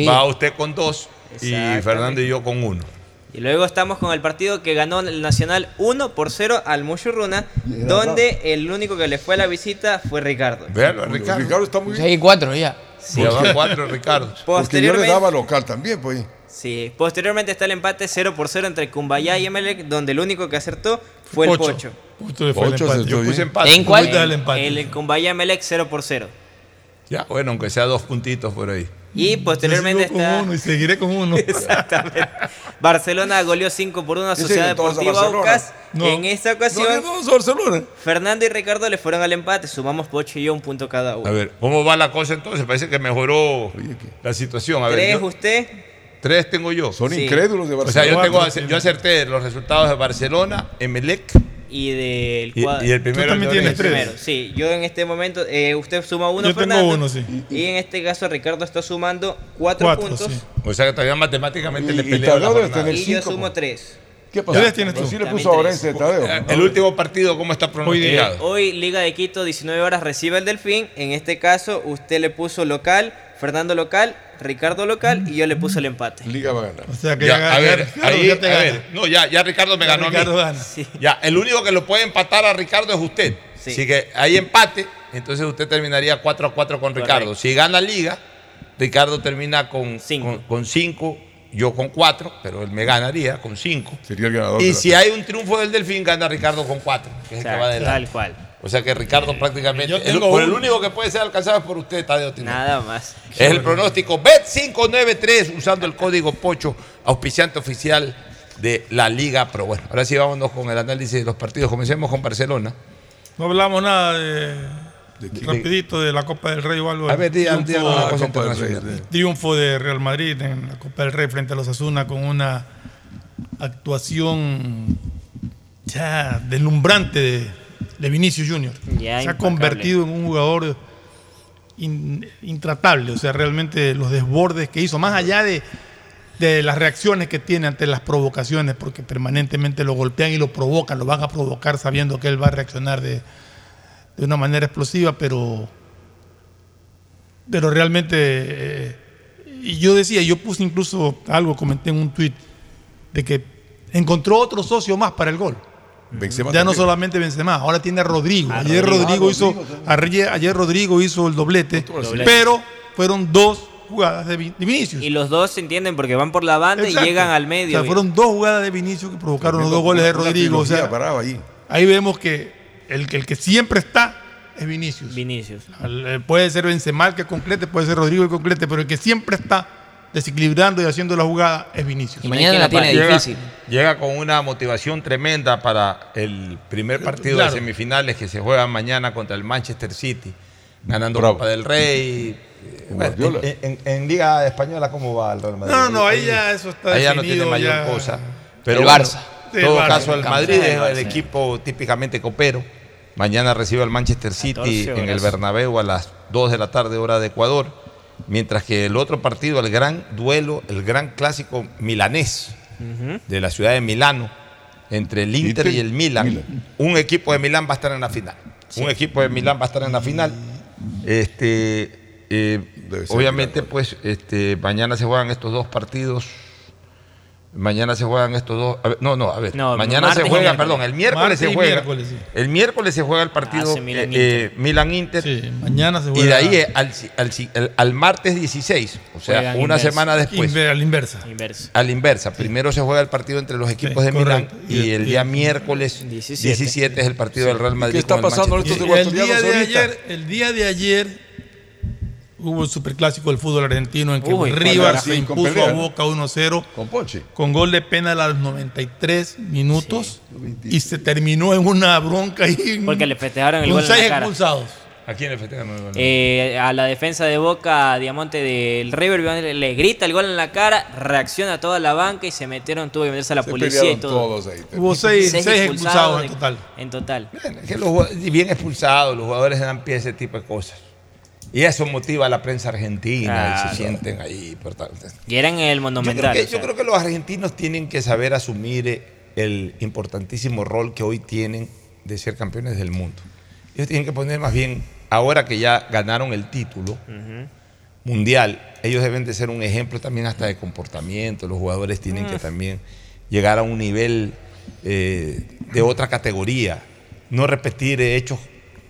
va usted con dos y Exactamente. Fernando y yo con uno. Y luego estamos con el partido que ganó el Nacional 1 por 0 al Mushurruna, donde el único que le fue a la visita fue Ricardo. Véalo, Ricardo. Ricardo está muy bien. 6 y 4 ya. Ya van cuatro, Ricardo. Porque yo le Posteriormente, daba local también, pues. sí, posteriormente está el empate 0 por 0 entre Cumbayá y Emelec, donde el único que acertó fue el Pocho. Justo fue el Pocho empate. se Yo puse empate. ¿En cuál? Al empate. El Cumbayá Emelec 0 por 0. Ya, bueno, aunque sea dos puntitos por ahí. Y posteriormente Yo sigo está. con uno y seguiré con uno. Exactamente. Barcelona goleó 5 por 1 a ¿En Sociedad Deportiva Barcelona? Aucas. No. En esta ocasión, no, Barcelona. Fernando y Ricardo le fueron al empate. Sumamos Pocho y yo un punto cada uno. A ver, ¿cómo va la cosa entonces? Parece que mejoró la situación. A ver, Tres yo- usted. tres tengo yo. Son Sí. incrédulos de O sea, yo, Barcelona. tengo, yo acerté los resultados de Barcelona, Emelec Y del cuadro. y el primero. también tienes tres. Primero, sí. Yo en este momento, eh, usted suma uno, Yo tengo Fernando. uno, sí. Y en este caso, Ricardo está sumando cuatro, Cuatro, puntos. sí. O sea que todavía matemáticamente Y- le y peleo la jornada. Y yo sumo pues. tres. ¿Qué pasa? ¿Tres tienes tú? sí le puso. Orense Tadeo. Eh, El último partido, ¿cómo está pronosticado? Hoy Liga de Quito, 19 horas, recibe el Delfín. En este caso, usted le puso local, Fernando local, Ricardo local y yo le puse el empate. Liga va a ganar. O sea que Ya, ya, a ver, ya- ahí, ya te a ver. No, ya, ya Ricardo me Ya ganó Ricardo a mí. gana. Ya, el único que lo puede empatar a Ricardo es usted. Sí. Así que hay empate, entonces usted terminaría 4 a 4 con Ricardo. Correcto. Si gana Liga, Ricardo termina con Cinco. con- con 5, yo con 4, pero él me ganaría con 5. Sería el ganador. Y si hay un triunfo del Delfín, gana Ricardo con 4, que es el que va adelante. tal cual. O sea que Ricardo prácticamente, Yo el, por el único que puede ser alcanzado es por usted, Tadeo Tinoco. Nada más. Es el pronóstico Bet593 usando el código POCHO, auspiciante oficial de la Liga Pro. Bueno, ahora sí vámonos con el análisis de los partidos. Comencemos con Barcelona. No hablamos nada de, rapidito de la Copa del Rey o algo. A ver, di- Triunfo- di alguna Ah, cosa Copa del Rey, triunfo de Real Madrid en la Copa del Rey frente a los Asuna con una actuación ya deslumbrante de, de Vinicius Junior. Ya, Se ha convertido en un jugador in- intratable, o sea, realmente los desbordes que hizo, más allá de, de las reacciones que tiene ante las provocaciones, porque permanentemente lo golpean y lo provocan, lo van a provocar sabiendo que él va a reaccionar de, de una manera explosiva, pero, pero realmente, eh, y yo decía, yo puse incluso algo, comenté en un tweet, de que encontró otro socio más para el gol. Benzema ya no solamente Benzema, ahora tiene a Rodrigo. A ayer Rodrigo. Rodrigo, hizo Rodrigo ayer, ayer Rodrigo hizo el doblete, Doblete. pero fueron dos jugadas de, Vi- de Vinicius. Y los dos se entienden porque van por la banda Exacto. y llegan al O medio. sea, fueron dos jugadas de Vinicius que provocaron los dos goles de Rodrigo. O sea, parado ahí. ahí vemos que el, que el que siempre está es Vinicius. Vinicius. Eh, Puede ser Benzema el que complete, puede ser Rodrigo el que complete, pero el que siempre está desequilibrando y haciendo la jugada es Vinicius. Y mañana la tiene llega, difícil. llega con una motivación tremenda para el primer partido Claro. de semifinales que se juega mañana contra el Manchester City, ganando Bravo. Copa del Rey. Eh, Bueno, en, en- en Liga Española, ¿cómo va el Real Madrid? No, no, ahí ya eso está Ahí ya no tiene mayor ya. cosa. Pero El Barça. En todo el Barça. caso, el Madrid es el equipo típicamente copero. Mañana recibe al Manchester City 14 en el. Bernabéu a las 2 de la tarde, hora de Ecuador. Mientras que el otro partido, el gran duelo, el gran clásico milanés de la ciudad de Milano, entre el Inter y el Milan. Milan. Un equipo de Milán va a estar en la final. Un equipo de Milán va a estar en la final. Este, eh, obviamente, Milán. pues, este, mañana se juegan estos dos partidos. Mañana se juegan estos dos. a ver, no, no, a ver. No, mañana se y juega, perdón, el miércoles se y juega. miércoles, sí. El miércoles se juega el partido Milan eh, eh, Milan-Inter. Sí, mañana se y juega. de ahí eh, al, al al- al martes 16, o sea, Juegan una semana después. Inver- a la inversa. Inverso. A la inversa. Primero se juega el partido entre los equipos Sí, de Milán correcto. y el día miércoles 17. 17, es el partido del Real Madrid. ¿Qué está con el pasando. Y el día de ahorita. ayer, el día de ayer hubo el superclásico del fútbol argentino en que Uy, River con se con impuso pelea, a. Boca 1-0 Con Ponche. con gol de penal a los 93 minutos y se terminó en una bronca ahí. Porque le festejaron el con gol en seis la cara. expulsados. ¿A quién le festejan el gol? Eh, a la defensa de Boca, Diamante del River, le, grita el gol en la cara, reacciona toda la banca y se metieron, tuvo que meterse a la Se policía y todo. todos ahí. Hubo seis, seis expulsados en total. En total. Es que los bien expulsados, los jugadores dan pie a ese tipo de cosas. Y eso motiva a la prensa argentina y se sienten ahí. Y eran el Yo creo, Monumental. que, yo creo que los argentinos tienen que saber asumir eh, el importantísimo rol que hoy tienen de ser campeones del mundo. Ellos tienen que poner más bien, ahora que ya ganaron el título mundial, ellos deben de ser un ejemplo también hasta de comportamiento. Los jugadores tienen que también llegar a un nivel eh, de otra categoría. No repetir hechos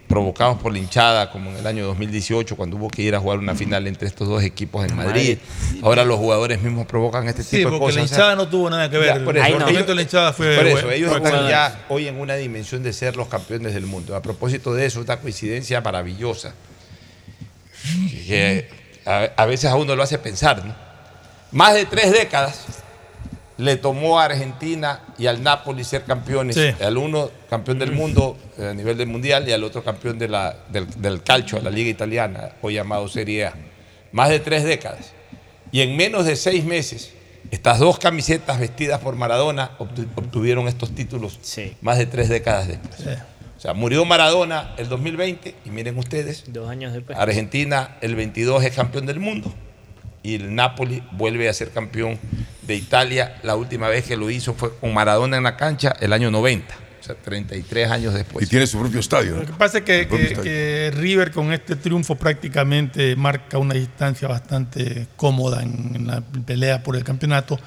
provocados por la hinchada, como en el año 2018, cuando hubo que ir a jugar una final entre estos dos equipos en Madrid. Ahora los jugadores mismos provocan este Sí, tipo de porque cosas. la O sea, hinchada no tuvo nada que ver. ya, por eso, no. El momento de la hinchada fue. por eso, ellos están ya hoy en una dimensión de ser los campeones del mundo. A propósito de eso, esta coincidencia maravillosa, que a, a veces a uno lo hace pensar, ¿no? Más de tres décadas le tomó a Argentina y al Napoli ser campeones. Sí. Al uno campeón del mundo eh, a nivel del mundial y al otro campeón de la, del, del calcio, la liga italiana, hoy llamado Serie A. Más de tres décadas. Y en menos de seis meses, estas dos camisetas vestidas por Maradona obtu- obtuvieron estos títulos Sí. más de tres décadas después. Sí. O sea, murió Maradona el 2020 y miren ustedes, Dos años después. Argentina el 22 es campeón del mundo y el Napoli vuelve a ser campeón de Italia. La última vez que lo hizo fue con Maradona en la cancha el año 90, o sea, 33 años Y después. tiene su propio estadio. Lo que pasa es que, River con este triunfo prácticamente marca una distancia bastante cómoda en, en la pelea por el campeonato.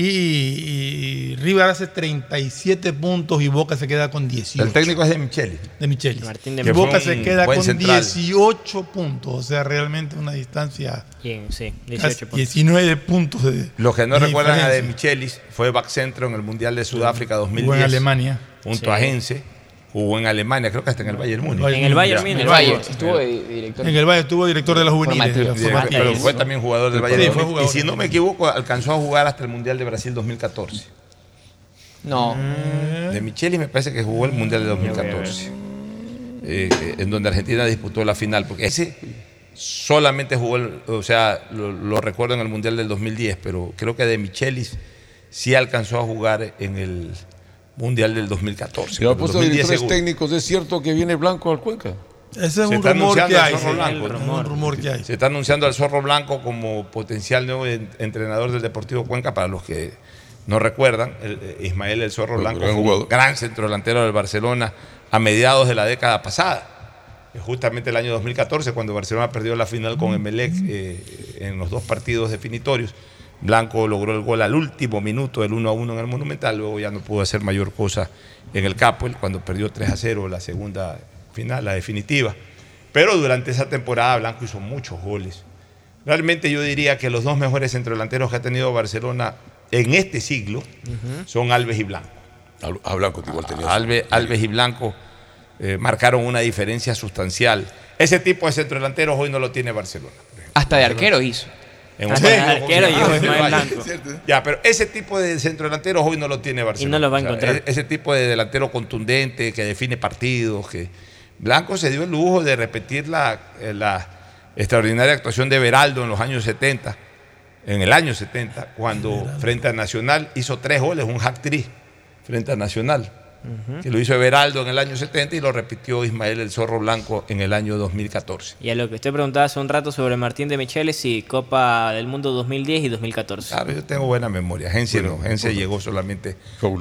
Y, y River hace 37 puntos y Boca se queda con 18. El técnico es de Micheli. de Michelis. Martín de y Que fue Boca se queda con central. 18 puntos. O sea, realmente una distancia. Sí, casi 18 puntos. 19 puntos de. Los que no de recuerdan a De diferencia. Michelis fue back centro en el Mundial de Sudáfrica Jugó 2010. en Alemania. Junto Sí. a Heinze. Jugó en Alemania, creo que hasta en el Bayern Múnich. Bayern En el Bayern. Múnich. En el Valle. Estuvo director. En el Valle estuvo director de la juvenil. Formativo. Sí, pero fue también jugador del Bayern Múnich. jugador. Y si no me equivoco, alcanzó a jugar hasta el Mundial de Brasil 2014. No. De Micheli me parece que jugó el Mundial de 2014. eh, eh, en donde Argentina disputó la final. Porque ese solamente jugó, el- o sea, lo, lo recuerdo en el Mundial del 2010, pero creo que de Michelis sí alcanzó a jugar en el Mundial del 2014. Si lo ha pero puesto 2010 directores seguro. técnicos, ¿es cierto que viene Blanco al Cuenca? Ese es Se un está rumor que anunciando hay. Se está anunciando al Zorro Blanco como potencial nuevo en- entrenador del Deportivo Cuenca, para los que no recuerdan, el- eh, Ismael el Zorro Blanco gran fue un gran centrodelantero del Barcelona a mediados de la década pasada. Eh, Justamente el año 2014, cuando Barcelona perdió la final con Emelec eh, en los dos partidos definitorios. Blanco logró el gol al último minuto, el 1 a 1 en el Monumental, luego ya no pudo hacer mayor cosa en el Capoel cuando perdió 3 a 0 la segunda final, la definitiva. Pero durante esa temporada Blanco hizo muchos goles. Realmente yo diría que los dos mejores centrodelanteros que ha tenido Barcelona en este siglo son Alves y Blanco. A Blanco igual tenía. Alves, Alves y Blanco eh, marcaron una diferencia sustancial. Ese tipo de centrodelanteros hoy no lo tiene Barcelona. Hasta de arquero hizo. En un de partido arquero yo, Ah. Blanco. Ya, pero ese tipo de centrodelanteros hoy no lo tiene Barcelona. no lo va a O sea, encontrar. e- ese tipo de delantero contundente que define partidos, que Blanco se dio el lujo de repetir la, eh, la extraordinaria actuación de Beraldo en los años 70, en el año 70, cuando frente a Nacional hizo tres goles, un hack trick frente a Nacional, que lo hizo Everaldo en el año 70 y lo repitió Ismael el Zorro Blanco en el año 2014. Y a lo que usted preguntaba hace un rato sobre Martín de Micheles y Copa del Mundo 2010 y 2014. Claro, yo tengo buena memoria. Gencia no, Gencia llegó solamente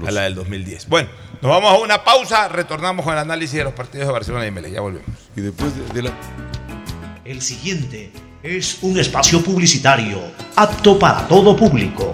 a la del 2010. Bueno, nos vamos a una pausa, retornamos con el análisis de los partidos de Barcelona y Melec. Ya volvemos. Y después de, la... El siguiente es un espacio publicitario apto para todo público.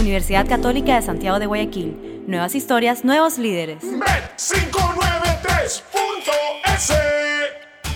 Universidad Católica de Santiago de Guayaquil. Nuevas historias, nuevos líderes. 593.es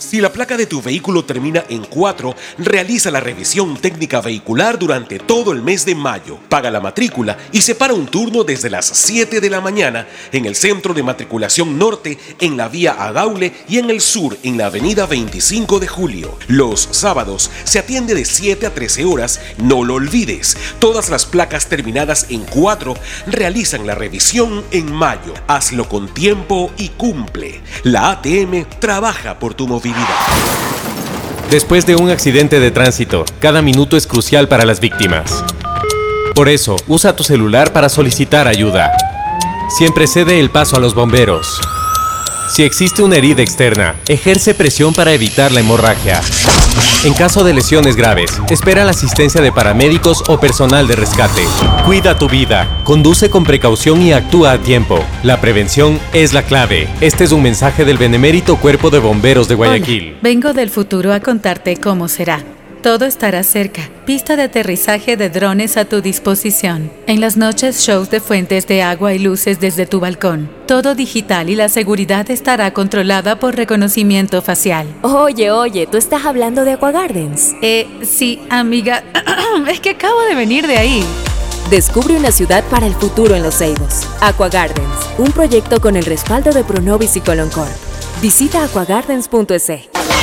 Si la placa de tu vehículo termina en 4, realiza la revisión técnica vehicular durante todo el mes de mayo. Paga la matrícula y separa un turno desde las 7 de la mañana en el centro de matriculación norte, en la vía Agaule y en el sur, en la avenida 25 de julio. Los sábados se atiende de 7 a 13 horas. No lo olvides, todas las placas terminadas en 4 realizan la revisión en mayo. Hazlo con tiempo y cumple. La ATM trabaja por tu Después de un accidente de tránsito, cada minuto es crucial para las víctimas. Por eso, usa tu celular para solicitar ayuda. Siempre cede el paso a los bomberos. Si existe una herida externa, ejerce presión para evitar la hemorragia. En caso de lesiones graves, espera la asistencia de paramédicos o personal de rescate. Cuida tu vida, conduce con precaución y actúa a tiempo. La prevención es la clave. Este es un mensaje del Benemérito Cuerpo de Bomberos de Guayaquil. Vengo del futuro a contarte cómo será. Todo estará cerca. Pista de aterrizaje de drones a tu disposición. En las noches, shows de fuentes de agua y luces desde tu balcón. Todo digital y la seguridad estará controlada por reconocimiento facial. Oye, oye, ¿tú estás hablando de Aqua Gardens? Eh, sí, amiga. es que acabo de venir de ahí. Descubre una ciudad para el futuro en Los Ceibos. Aqua Gardens, un proyecto con el respaldo de Pronovis y Coloncorp. Visita aquagardens.es.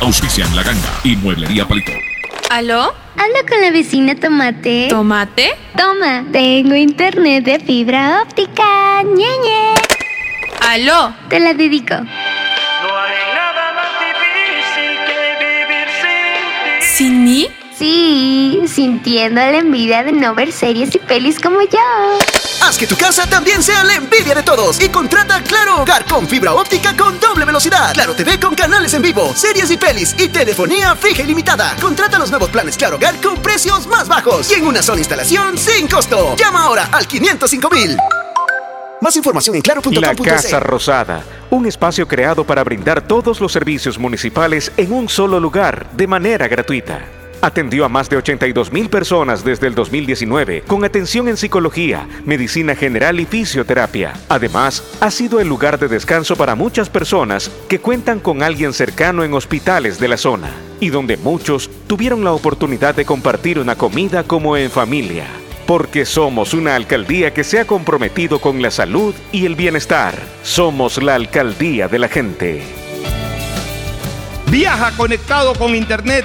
Auspician La Ganga y Mueblería Palito. ¿Aló? Hablo con la vecina Tomate. ¿Tomate? Toma, tengo internet de fibra óptica. ñeñe. ¿Aló? Te la dedico. ¿Sin mí? Sí, sintiendo la envidia de no ver series y pelis como yo. Haz que tu casa también sea la envidia de todos y contrata Claro Hogar con fibra óptica con doble velocidad. Claro TV con canales en vivo, series y pelis y telefonía fija y limitada. Contrata los nuevos planes Claro Hogar con precios más bajos y en una sola instalación sin costo. Llama ahora al 505 mil. Más información en claro.com.es. La Casa Rosada, un espacio creado para brindar todos los servicios municipales en un solo lugar, de manera gratuita. Atendió a más de 82 mil personas desde el 2019 con atención en psicología, medicina general y fisioterapia. Además, ha sido el lugar de descanso para muchas personas que cuentan con alguien cercano en hospitales de la zona y donde muchos tuvieron la oportunidad de compartir una comida como en familia. Porque somos una alcaldía que se ha comprometido con la salud y el bienestar. Somos la alcaldía de la gente. Viaja conectado con Internet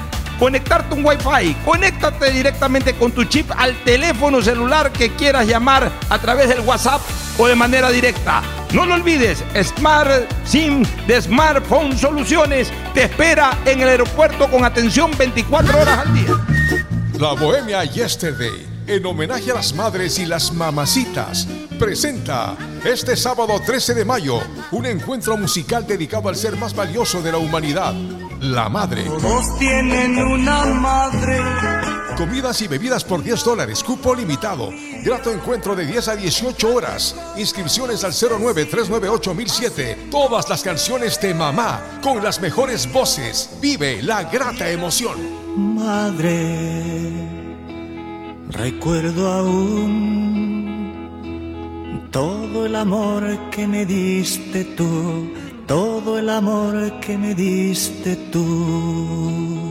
conectarte un Wi-Fi. Conéctate directamente con tu chip al teléfono celular que quieras llamar a través del WhatsApp o de manera directa. No lo olvides, Smart SIM de Smartphone Soluciones te espera en el aeropuerto con atención 24 horas al día. La Bohemia Yesterday, en homenaje a las madres y las mamacitas, presenta este sábado 13 de mayo un encuentro musical dedicado al ser más valioso de la humanidad, la madre. Todos tienen una madre. Comidas y bebidas por 10 dólares, cupo limitado. Grato encuentro de 10 a 18 horas. Inscripciones al 09-398-1007. Todas las canciones de mamá, con las mejores voces. Vive la grata emoción. Madre, recuerdo aún todo el amor que me diste tú, todo el amor que me diste tú.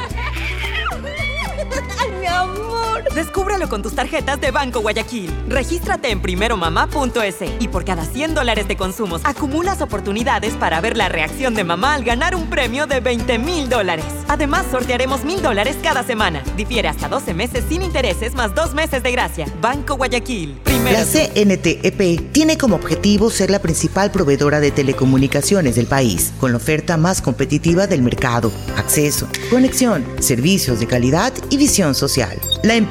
¡Ay, mi amor! Descúbralo con tus tarjetas de Banco Guayaquil. Regístrate en primeromamá.es y por cada 100 dólares de consumos acumulas oportunidades para ver la reacción de mamá al ganar un premio de 20 mil dólares. Además, sortearemos mil dólares cada semana. Difiere hasta 12 meses sin intereses más dos meses de gracia. Banco Guayaquil. Primero La CNTEP tiene como objetivo ser la principal proveedora de telecomunicaciones del país, con la oferta más competitiva del mercado, acceso, conexión, servicios de calidad y visión social. La empresa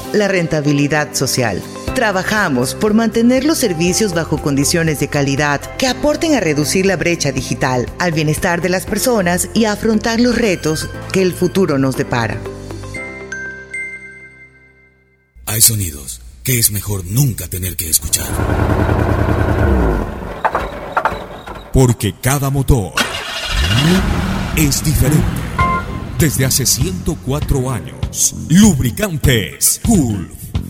la rentabilidad social. Trabajamos por mantener los servicios bajo condiciones de calidad que aporten a reducir la brecha digital, al bienestar de las personas y a afrontar los retos que el futuro nos depara. Hay sonidos que es mejor nunca tener que escuchar. Porque cada motor es diferente. Desde hace 104 años, lubricantes Cool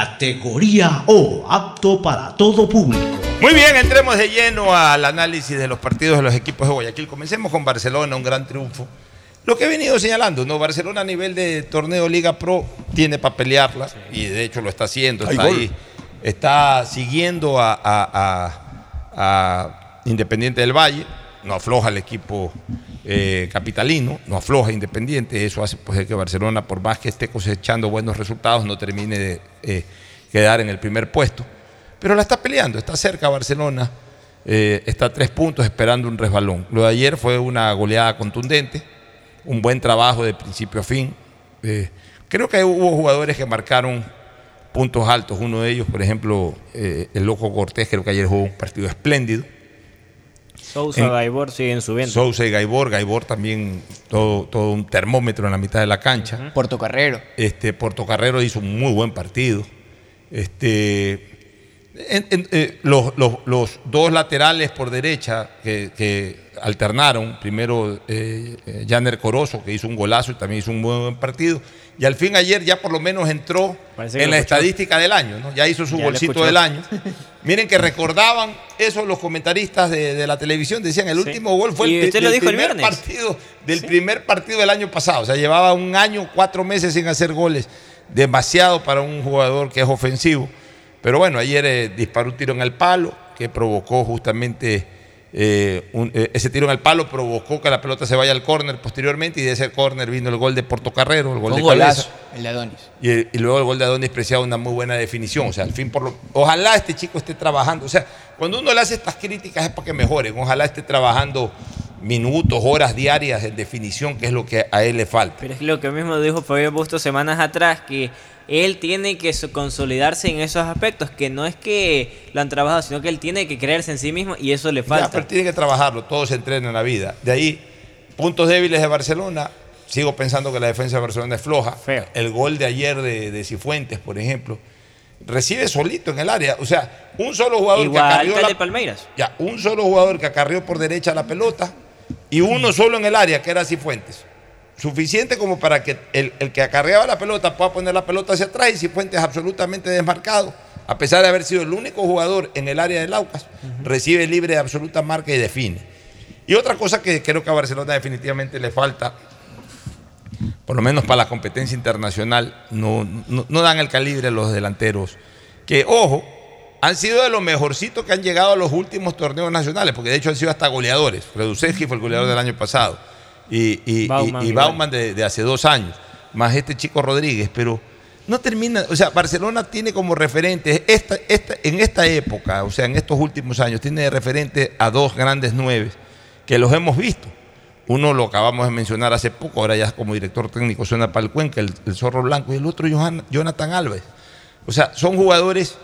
categoría O, apto para todo público. Muy bien, entremos de lleno al análisis de los partidos de los equipos de Guayaquil. Comencemos con Barcelona, un gran triunfo. Lo que he venido señalando, ¿no? Barcelona a nivel de torneo Liga Pro tiene para pelearla y de hecho lo está haciendo, está ahí, está siguiendo a, a- a- a Independiente del Valle, no afloja el equipo eh, capitalino, no afloja Independiente, eso hace pues, que Barcelona, por más que esté cosechando buenos resultados, no termine de eh, quedar en el primer puesto. Pero la está peleando, está cerca Barcelona, eh, está a tres puntos esperando un resbalón. Lo de ayer fue una goleada contundente, un buen trabajo de principio a fin. Creo que hubo jugadores que marcaron puntos altos, uno de ellos, por ejemplo, el Loco Cortés, creo que ayer jugó un partido espléndido. Sousa, En- Gaibor siguen subiendo. Sousa y Gaibor, Gaibor también todo, todo un termómetro en la mitad de la cancha. Portocarrero. Este, Portocarrero hizo un muy buen partido. Este, en- en- eh, los, los- los dos laterales por derecha que, que alternaron, primero eh, eh, Janer Corozo, que hizo un golazo y también hizo un muy buen partido, y al fin ayer ya por lo menos entró en la estadística del año, ¿no? ya hizo su Ya bolsito del año. Miren que recordaban eso los comentaristas de, de la televisión, decían el Sí. último gol fue Y el, usted lo dijo primer partido del primer partido del año pasado, o sea, llevaba un año, cuatro meses sin hacer goles, demasiado para un jugador que es ofensivo. Pero bueno, ayer eh, disparó un tiro en el palo que provocó justamente eh, un- eh, ese tiro en el palo provocó que la pelota se vaya al córner posteriormente y de ese córner vino el gol de Portocarrero, el gol Un de golazo, el de Adonis. Y, y luego el gol de Adonis Preciado, una muy buena definición. O sea, al fin, por lo, ojalá este chico esté trabajando. O sea, cuando uno le hace estas críticas es para que mejoren. Ojalá esté trabajando minutos, horas diarias en definición, que es lo que a él le falta. Pero es lo que mismo dijo Fabio Busto semanas atrás, que él tiene que so- consolidarse en esos aspectos, que no es que lo han trabajado, sino que él tiene que creerse en sí mismo y eso le Ya, falta. pero tiene que trabajarlo, todo se entrena en la vida. De ahí, puntos débiles de Barcelona. Sigo pensando que la defensa de Barcelona es floja. El gol de ayer de, de Cifuentes, por ejemplo, recibe solito en el área. O sea, un solo jugador que Igual acarrió que la- de Palmeiras. Ya, un solo jugador que acarrió por derecha la pelota y uno solo en el área, que era Cifuentes. Suficiente como para que el, el que acarreaba la pelota pueda poner la pelota hacia atrás y Cifuentes absolutamente desmarcado, a pesar de haber sido el único jugador en el área del Aucas, recibe libre de absoluta marca y define. Y otra cosa que creo que a Barcelona definitivamente le falta, por lo menos para la competencia internacional, no, no- no dan el calibre los delanteros. Que, ojo, han sido de los mejorcitos que han llegado a los últimos torneos nacionales, porque de hecho han sido hasta goleadores. Redusewski fue el goleador del año pasado. Y, y- Bauman y igual. Bauman de, de hace dos años, más este chico Rodríguez, pero no termina, o sea, Barcelona tiene como referente, esta, esta, en esta época, o sea, en estos últimos años, tiene de referente a dos grandes nueve que los hemos visto. Uno lo acabamos de mencionar hace poco, ahora ya como director técnico suena para el Cuenca, el, el Zorro Blanco, y el otro Johan- Jonathan Alves. O sea, son jugadores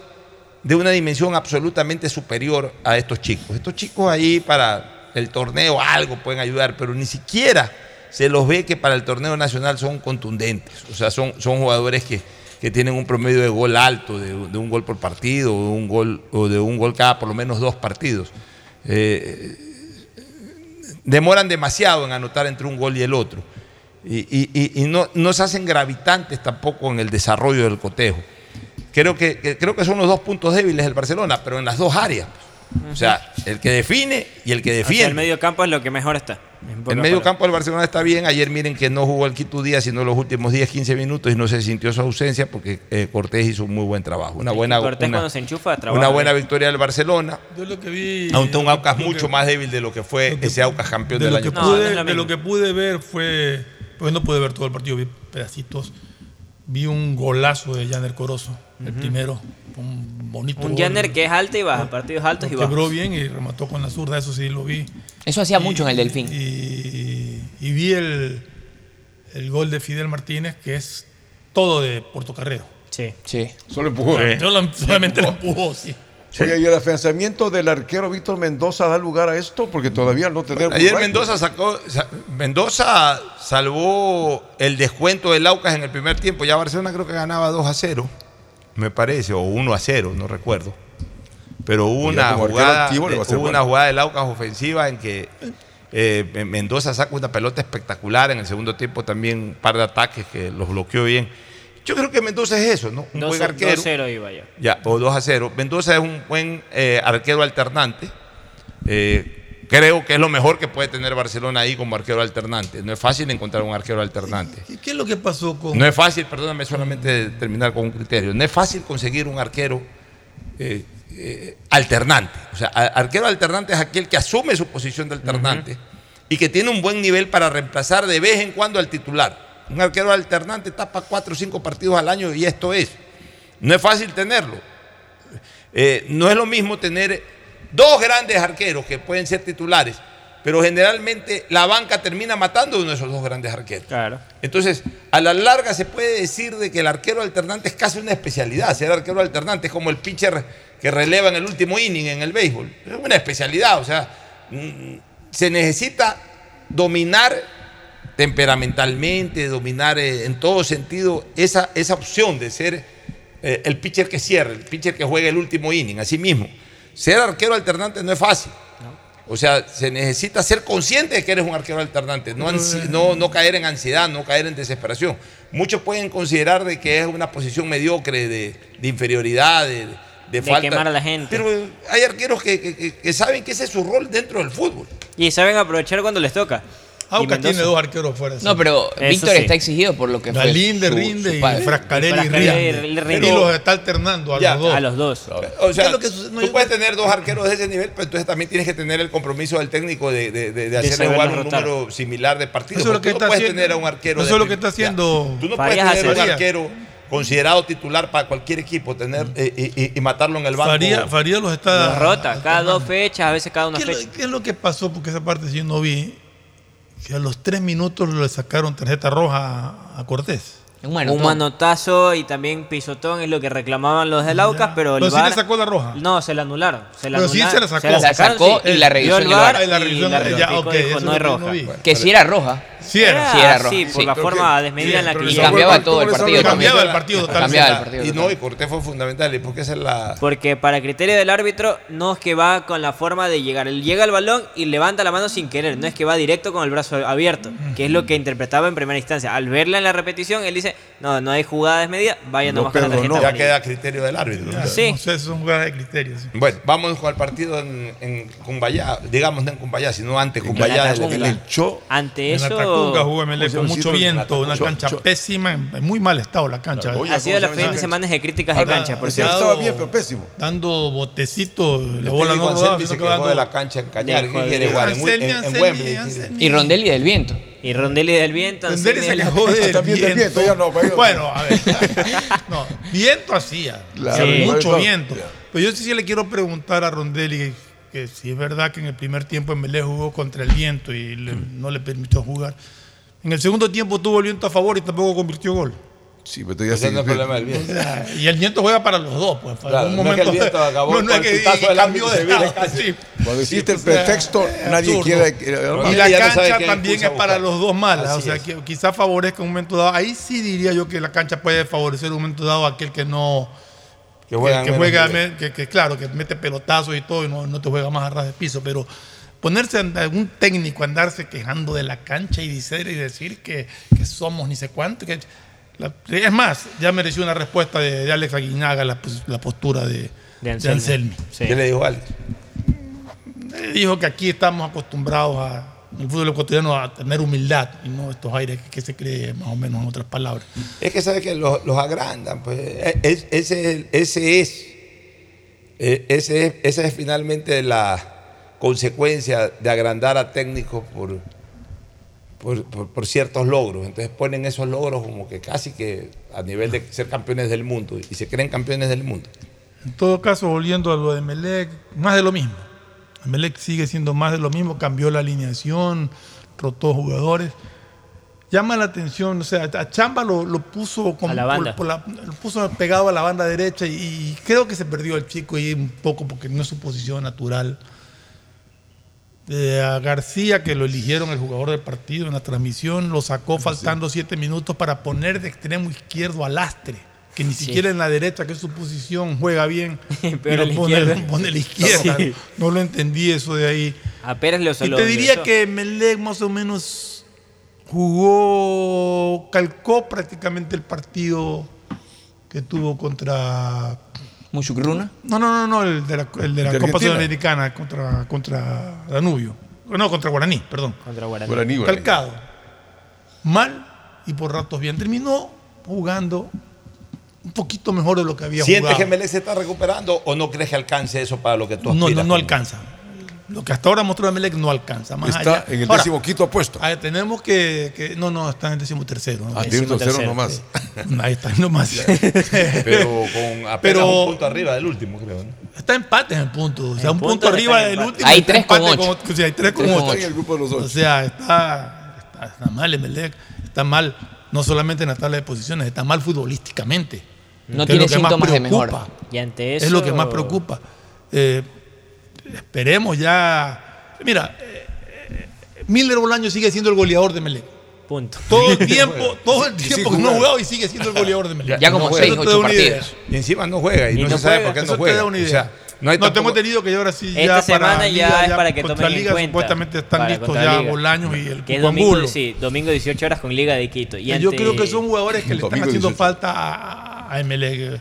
de una dimensión absolutamente superior a estos chicos. Estos chicos ahí para el torneo algo pueden ayudar, pero ni siquiera se los ve que para el torneo nacional son contundentes. O sea, son, son jugadores que, que tienen un promedio de gol alto, de, un gol por partido, o de un gol, o de un gol cada por lo menos dos partidos. Eh, demoran demasiado en anotar entre un gol y el otro. Y, y- no, no se hacen gravitantes tampoco en el desarrollo del cotejo. Creo que, que- creo que son los dos puntos débiles del Barcelona, pero en las dos áreas. O sea, el que define y el que O sea, defiende. el medio campo es lo que mejor está. El medio campo del Barcelona está bien. Ayer miren que no jugó el Quito Díaz, sino los últimos 10, 15 minutos y no se sintió su ausencia porque eh, Cortés hizo un muy buen trabajo. Una buena, Cortés una, cuando se enchufa, trabaja una buena victoria del Barcelona. Yo lo que vi. Aunque un Aucas mucho que- más débil de lo que fue ese Aucas campeón de del lo año que pasado. de lo que pude ver fue. Pues no pude ver todo el partido, vi pedacitos. Vi un golazo de Janer Corozo, el primero. Un bonito Un gol. Janner que es alto y baja, partidos altos y Lo quebró bajos. bien y remató con la zurda, eso sí lo vi. Eso hacía Y- mucho en el Delfín. Y, y vi el, el gol de Fidel Martínez, que es todo de Portocarrero. Sí. Sí. Solo empujó. Solo- solamente lo empujó, sí. Oye, y el afianzamiento del arquero Víctor Mendoza da lugar a esto, porque todavía no tenemos. Ayer Mendoza sacó, sa- Mendoza salvó el descuento del Aucas en el primer tiempo. Ya Barcelona creo que ganaba 2 a 0, me parece, o 1 a 0, no recuerdo. Pero hubo una jugada, activo a ser hubo una jugada del Aucas ofensiva en que eh, Mendoza saca una pelota espectacular. En el segundo tiempo también un par de ataques que los bloqueó bien. Yo creo que Mendoza es eso, ¿no? Un Dos- buen arquero. 2-0 iba ya. Ya, o 2 a 0. Mendoza es un buen eh, arquero alternante. Eh, creo que es lo mejor que puede tener Barcelona ahí como arquero alternante. No es fácil encontrar un arquero alternante. ¿Y qué es lo que pasó con.? No es fácil, perdóname solamente terminar con un criterio. No es fácil conseguir un arquero eh, eh, alternante. O sea, arquero alternante es aquel que asume su posición de alternante y que tiene un buen nivel para reemplazar de vez en cuando al titular. Un arquero alternante tapa cuatro o cinco partidos al año y esto es. No es fácil tenerlo. Eh, no es lo mismo tener dos grandes arqueros que pueden ser titulares, pero generalmente la banca termina matando a uno de esos dos grandes arqueros. Claro. Entonces, a la larga se puede decir de que el arquero alternante es casi una especialidad. Ser arquero alternante es como el pitcher que releva en el último inning en el béisbol. Es una especialidad, o sea, mm, se necesita dominar temperamentalmente, dominar eh, en todo sentido esa, esa opción de ser eh, el pitcher que cierre, el pitcher que juegue el último inning, así mismo. Ser arquero alternante no es fácil. O sea, se necesita ser consciente de que eres un arquero alternante, no, no, no caer en ansiedad, no caer en desesperación. Muchos pueden considerar de que es una posición mediocre de, de inferioridad, de, de De falta. quemar a la gente. Pero hay arqueros que, que- que- que saben que ese es su rol dentro del fútbol. Y saben aprovechar cuando les toca. Aucas Mendoza- tiene dos arqueros fuera. No, pero Eso Víctor sí. está exigido por lo que fue. Galíndez su- rinde su y padre. Frascarelli rinde. Y los está alternando a Ya, los dos. A los dos. O sea, tú yo- puedes tener dos arqueros de ese nivel, pero entonces también tienes que tener el compromiso del técnico de, de, de- de hacerle saberlos jugar un rotar. número similar de partidos. Eso es lo porque que tú está no puedes haciendo- tener a un arquero. eso de es lo que está haciendo Ya. Tú no Farías puedes tener un hace- arquero considerado titular para cualquier equipo tener eh, y, y- y matarlo en el banco. Faría, Faría los está. Los rota. Cada dos fechas, a veces cada una ¿Qué, es lo- fecha. qué es lo que pasó? Porque esa parte sí yo no vi. Que a los tres minutos le sacaron tarjeta roja a- Cortés. Un manotón. Un manotazo y también pisotón es lo que reclamaban los del Aucas, pero el Pero sí VAR le sacó la roja. No, se la anularon. Se la Pero sí anularon, se la sacó. La sacaron, sacó sí. y la revisó el en el VAR. Ah, la y revisión la ya, ratificó ok, eso dijo, es no no roja. vi. Que si era roja. Sí era. Sí, era roja, Sí, por sí. la Pero forma que- desmedida en la que pero Y llegó. cambiaba ¿cómo todo el le partido también. Cambiaba el partido totalmente. Cambiaba el partido. Y no, y Cortés fue fundamental. ¿Y por qué esa es la. Porque para criterio del árbitro no es que va con la forma de llegar. Él llega al balón y levanta la mano sin querer. No es que va directo con el brazo abierto, que es lo que interpretaba en primera instancia. Al verla en la repetición, él dice, no, no hay jugada desmedida, vaya No nomás con la tarjeta Ya amarilla". queda a criterio del árbitro. Ya, Sí. No sé, son jugadas de criterio. sí. Bueno, vamos con el partido en, en Cumbayá, digamos no en Cumbayá, sino ante Cumbayá. Tacunga. del- Cho, Ante En eso, Tacunga jugó MLE ¿Cómo con mucho viento, una cancha Cho- pésima, en en muy mal estado la cancha. Claro, oye, ha sido la ¿cómo se fin de esa semana de críticas de cancha, por cierto. estaba bien, pero pésimo. Dando botecito, la El bola no rodaba, que de la cancha en Cañar. En, en- en Wembley. Y Rondelli del viento. Y Rondelli del viento. Anselmi se de la- quejó de También del viento. viento, ya no, pero- Bueno, a ver. No, viento hacía. Claro, Sí, igual mucho viento. Pero yo sí le quiero preguntar a Rondelli que si es verdad que en el primer tiempo Emelec jugó contra el viento y le- no le permitió jugar. En el segundo tiempo tuvo el viento a favor y tampoco convirtió gol. Sí, pero ya Ese no es el problema del viento. Y el viento juega para los dos, pues. Para Claro, un no es momento, que el viento acabó no, no es que cambió de lado, sí. Cuando existe el o sea, pretexto, nadie absurdo. quiere. Y la cancha también es para los dos malas. Así o sea, es. que quizás favorezca un momento dado. Ahí sí diría yo que la cancha puede favorecer un momento dado a aquel que no. Que juega que, juega, claro, que mete pelotazos y todo y no, no te juega más a ras de piso. Pero ponerse algún técnico a andarse quejando de la cancha y decir, y decir que, que somos ni sé cuánto. Que, la- es más, ya mereció una respuesta de, de Alex Aguinaga la, pos- la postura de, De de Anselmi. Sí. ¿Qué le dijo Alex? Dijo que aquí estamos acostumbrados a, en el fútbol ecuatoriano a tener humildad y no estos aires que, que se cree más o menos en otras palabras. Es que sabe que los, los agrandan, pues E- es- ese, es- ese es, eh, ese es, esa es finalmente la consecuencia de agrandar a técnicos por, por, por- por ciertos logros. Entonces ponen esos logros como que casi que a nivel de ser campeones del mundo y se creen campeones del mundo. En todo caso, volviendo a lo de Melec, más de lo mismo. Melec sigue siendo más de lo mismo, cambió la alineación, rotó jugadores. Llama la atención, o sea, a Chamba lo, lo puso como A la por- banda. por la- lo puso pegado a la banda derecha y, y creo que se perdió el chico ahí un poco porque no es su posición natural. Eh, a García, que lo eligieron el jugador del partido en la transmisión, lo sacó faltando siete minutos para poner de extremo izquierdo a Lastre, que ni Sí. siquiera en la derecha, que es su posición, juega bien. Pero lo pone, pone a la izquierda. Sí. No lo entendí eso de ahí. A Pérez lo Y te diría que Melec más o menos jugó, calcó prácticamente el partido que tuvo contra... ¿Muchucruna? No, no, no, no, el de la, el de la ¿De Copa? Sudamericana contra, contra Danubio. No, contra Guaraní, perdón. Contra Guaraní. Guaraní, Guaraní. Calcado. Mal y por ratos bien. Terminó jugando un poquito mejor de lo que había ¿Sientes jugado. que Melec se está recuperando o no crees que alcance eso para lo que tú no, aspiras? no, no alcanza. Lo que hasta ahora mostró Emelec no alcanza. Más Está allá. en el Ahora, décimo quinto puesto. tenemos que, que- No, no, está en el décimo tercero. ¿no? Ah, tiene un tercero nomás. Ahí está, nomás. Pero con apenas Pero- un punto arriba del último, creo. ¿no? Está empate en el punto. O sea, un punto arriba del empate. último. Hay tres con ocho. o sea, hay tres con Tres con ocho. Está en el grupo de los O sea, está, está, está mal Emelec. Está mal, no solamente en la tabla de posiciones, está mal futbolísticamente. No tiene lo que más síntomas de mejora. preocupa. Y ante eso. Es lo que más preocupa. Eh, esperemos ya. Mira, eh, eh, Miller Bolaño sigue siendo el goleador de Melec. Punto. Todo el tiempo, todo el tiempo que no ha jugado y sigue siendo el goleador de Melec. Ya como Eso seis, te ocho partidos. Y encima no juega y, Y no, no se sabe juega. por qué Eso no te juega. da una idea. O sea, no hay no, tampoco- tengo entendido que ya ahora sí Esta ya semana para ya Liga, es para que tomen en Liga cuenta. supuestamente están listos ya. Bolaños y el Que domingo, sí, domingo 18 horas con Liga de Quito. Y Yo ante- creo que son jugadores que le están haciendo 18. falta a, a Emelec.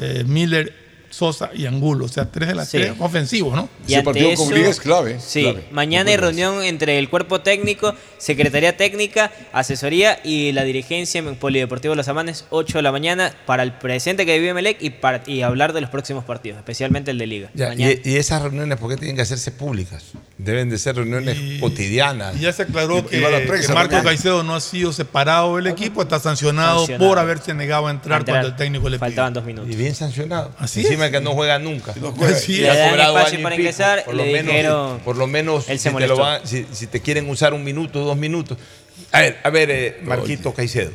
eh, Miller, Sosa y Angulo. O sea, tres de las Sí. tres ofensivos, ¿no? Y Ese partido con es clave. Sí, clave. mañana hay reunión entre el cuerpo técnico, secretaría técnica, asesoría y la dirigencia en Polideportivo Los Amanes, 8 de la mañana, para el presente que vive Melec y, para, y hablar de los próximos partidos, especialmente el de Liga. Ya, Mañana. y, y esas reuniones, ¿por qué tienen que hacerse públicas? Deben de ser reuniones Y- cotidianas. Y ya se aclaró Y- que, que Marco. Caicedo no ha sido separado del equipo, está sancionado, Sancionado. por haberse negado a entrar, Entrar. cuando el técnico le pidió. Faltaban dos minutos. Y bien sancionado. Así Encima que no juega nunca. No juega. Ha Le dan espacio para pico. ingresar, por le lo menos, dijeron- por lo menos Él si te, molestó. lo van- si, si te quieren usar un minuto, dos minutos. A ver, a ver, eh, Marquito Caicedo.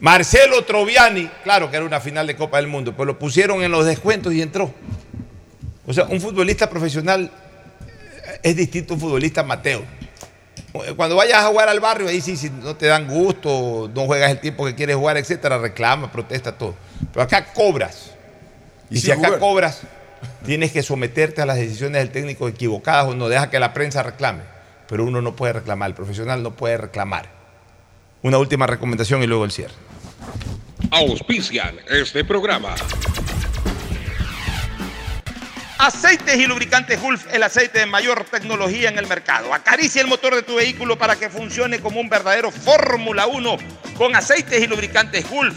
Marcelo Troviani, claro que era una final de Copa del Mundo, pero lo pusieron en los descuentos y entró. O sea, un futbolista profesional eh, es distinto a un futbolista amateur. Cuando vayas a jugar al barrio, ahí sí, si no te dan gusto, no juegas el tiempo que quieres jugar, etcétera, reclama, protesta, todo. Pero acá cobras. Y, Y si acá jugar. cobras, tienes que someterte a las decisiones del técnico equivocadas o no deja que la prensa reclame. Pero uno no puede reclamar, el profesional no puede reclamar. Una última recomendación y luego el cierre. Auspician este programa. Aceites y lubricantes Gulf, el aceite de mayor tecnología en el mercado. Acaricia el motor de tu vehículo para que funcione como un verdadero Fórmula 1 con aceites y lubricantes Gulf.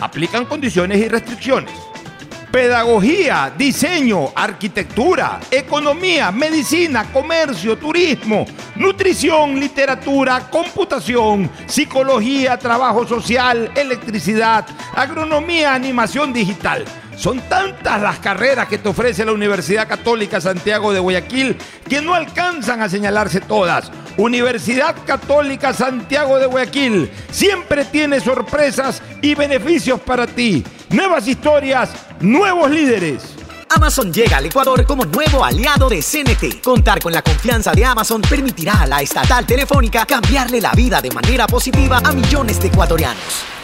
Aplican condiciones y restricciones. Pedagogía, diseño, arquitectura, economía, medicina, comercio, turismo, nutrición, literatura, computación, psicología, trabajo social, electricidad, agronomía, animación digital. Son tantas las carreras que te ofrece la Universidad Católica Santiago de Guayaquil que no alcanzan a señalarse todas. Universidad Católica Santiago de Guayaquil siempre tiene sorpresas y beneficios para ti. Nuevas historias, nuevos líderes. Amazon llega al Ecuador como nuevo aliado de CNT. Contar con la confianza de Amazon permitirá a la estatal telefónica cambiarle la vida de manera positiva a millones de ecuatorianos.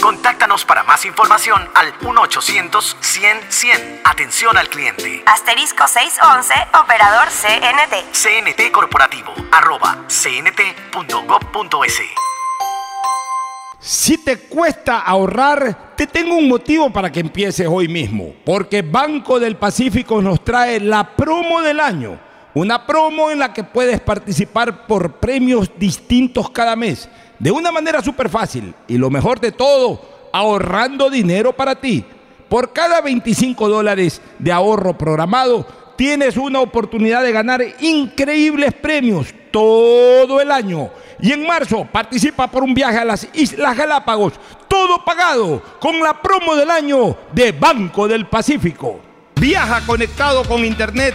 Contáctanos para más información al 1-800-100-100. Atención al cliente. Asterisco 611, operador CNT. CNT Corporativo, arroba cnt.gov.es. Si te cuesta ahorrar, te tengo un motivo para que empieces hoy mismo. Porque Banco del Pacífico nos trae la promo del año. Una promo en la que puedes participar por premios distintos cada mes de una manera súper fácil y lo mejor de todo, ahorrando dinero para ti. Por cada 25 dólares de ahorro programado, tienes una oportunidad de ganar increíbles premios todo el año. Y en marzo participa por un viaje a las Islas Galápagos, todo pagado con la promo del año de Banco del Pacífico. Viaja conectado con Internet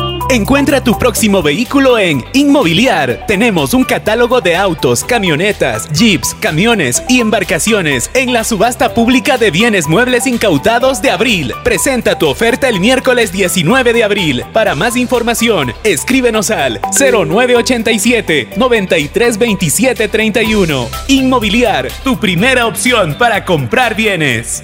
Encuentra tu próximo vehículo en Inmobiliar. Tenemos un catálogo de autos, camionetas, jeeps, camiones y embarcaciones en la subasta pública de bienes muebles incautados de abril. Presenta tu oferta el miércoles 19 de abril. Para más información, escríbenos al 0987 932731. Inmobiliar, tu primera opción para comprar bienes.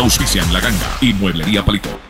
Auspician La Ganga y Mueblería Palito.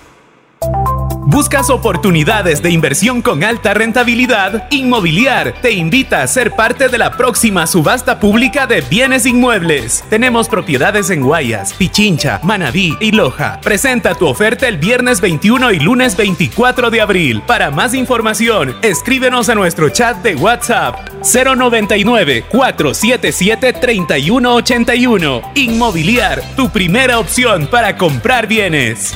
¿Buscas oportunidades de inversión con alta rentabilidad? Inmobiliar te invita a ser parte de la próxima subasta pública de bienes inmuebles. Tenemos propiedades en Guayas, Pichincha, Manabí y Loja. Presenta tu oferta el viernes 21 y lunes 24 de abril. Para más información, escríbenos a nuestro chat de WhatsApp 099 477 3181. Inmobiliar, tu primera opción para comprar bienes.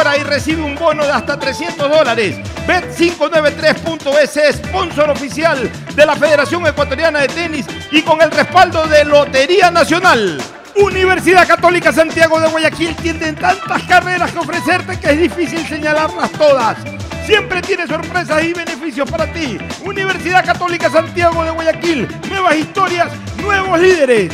y recibe un bono de hasta 300 dólares. Bet593.es, sponsor oficial de la Federación Ecuatoriana de Tenis y con el respaldo de Lotería Nacional. Universidad Católica Santiago de Guayaquil tiene tantas carreras que ofrecerte que es difícil señalarlas todas. Siempre tiene sorpresas y beneficios para ti. Universidad Católica Santiago de Guayaquil. Nuevas historias, nuevos líderes.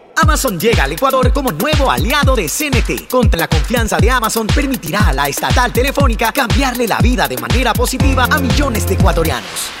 Amazon llega al Ecuador como nuevo aliado de CNT. Con la confianza de Amazon permitirá a la estatal telefónica cambiarle la vida de manera positiva a millones de ecuatorianos.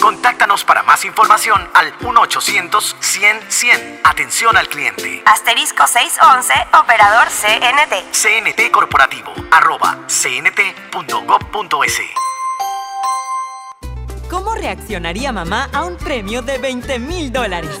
Contáctanos para más información al 1-800-100-100. Atención al cliente. Asterisco 611, operador CNT. CNT Corporativo, arroba cnt.gov.es. ¿Cómo reaccionaría mamá a un premio de 20 mil dólares?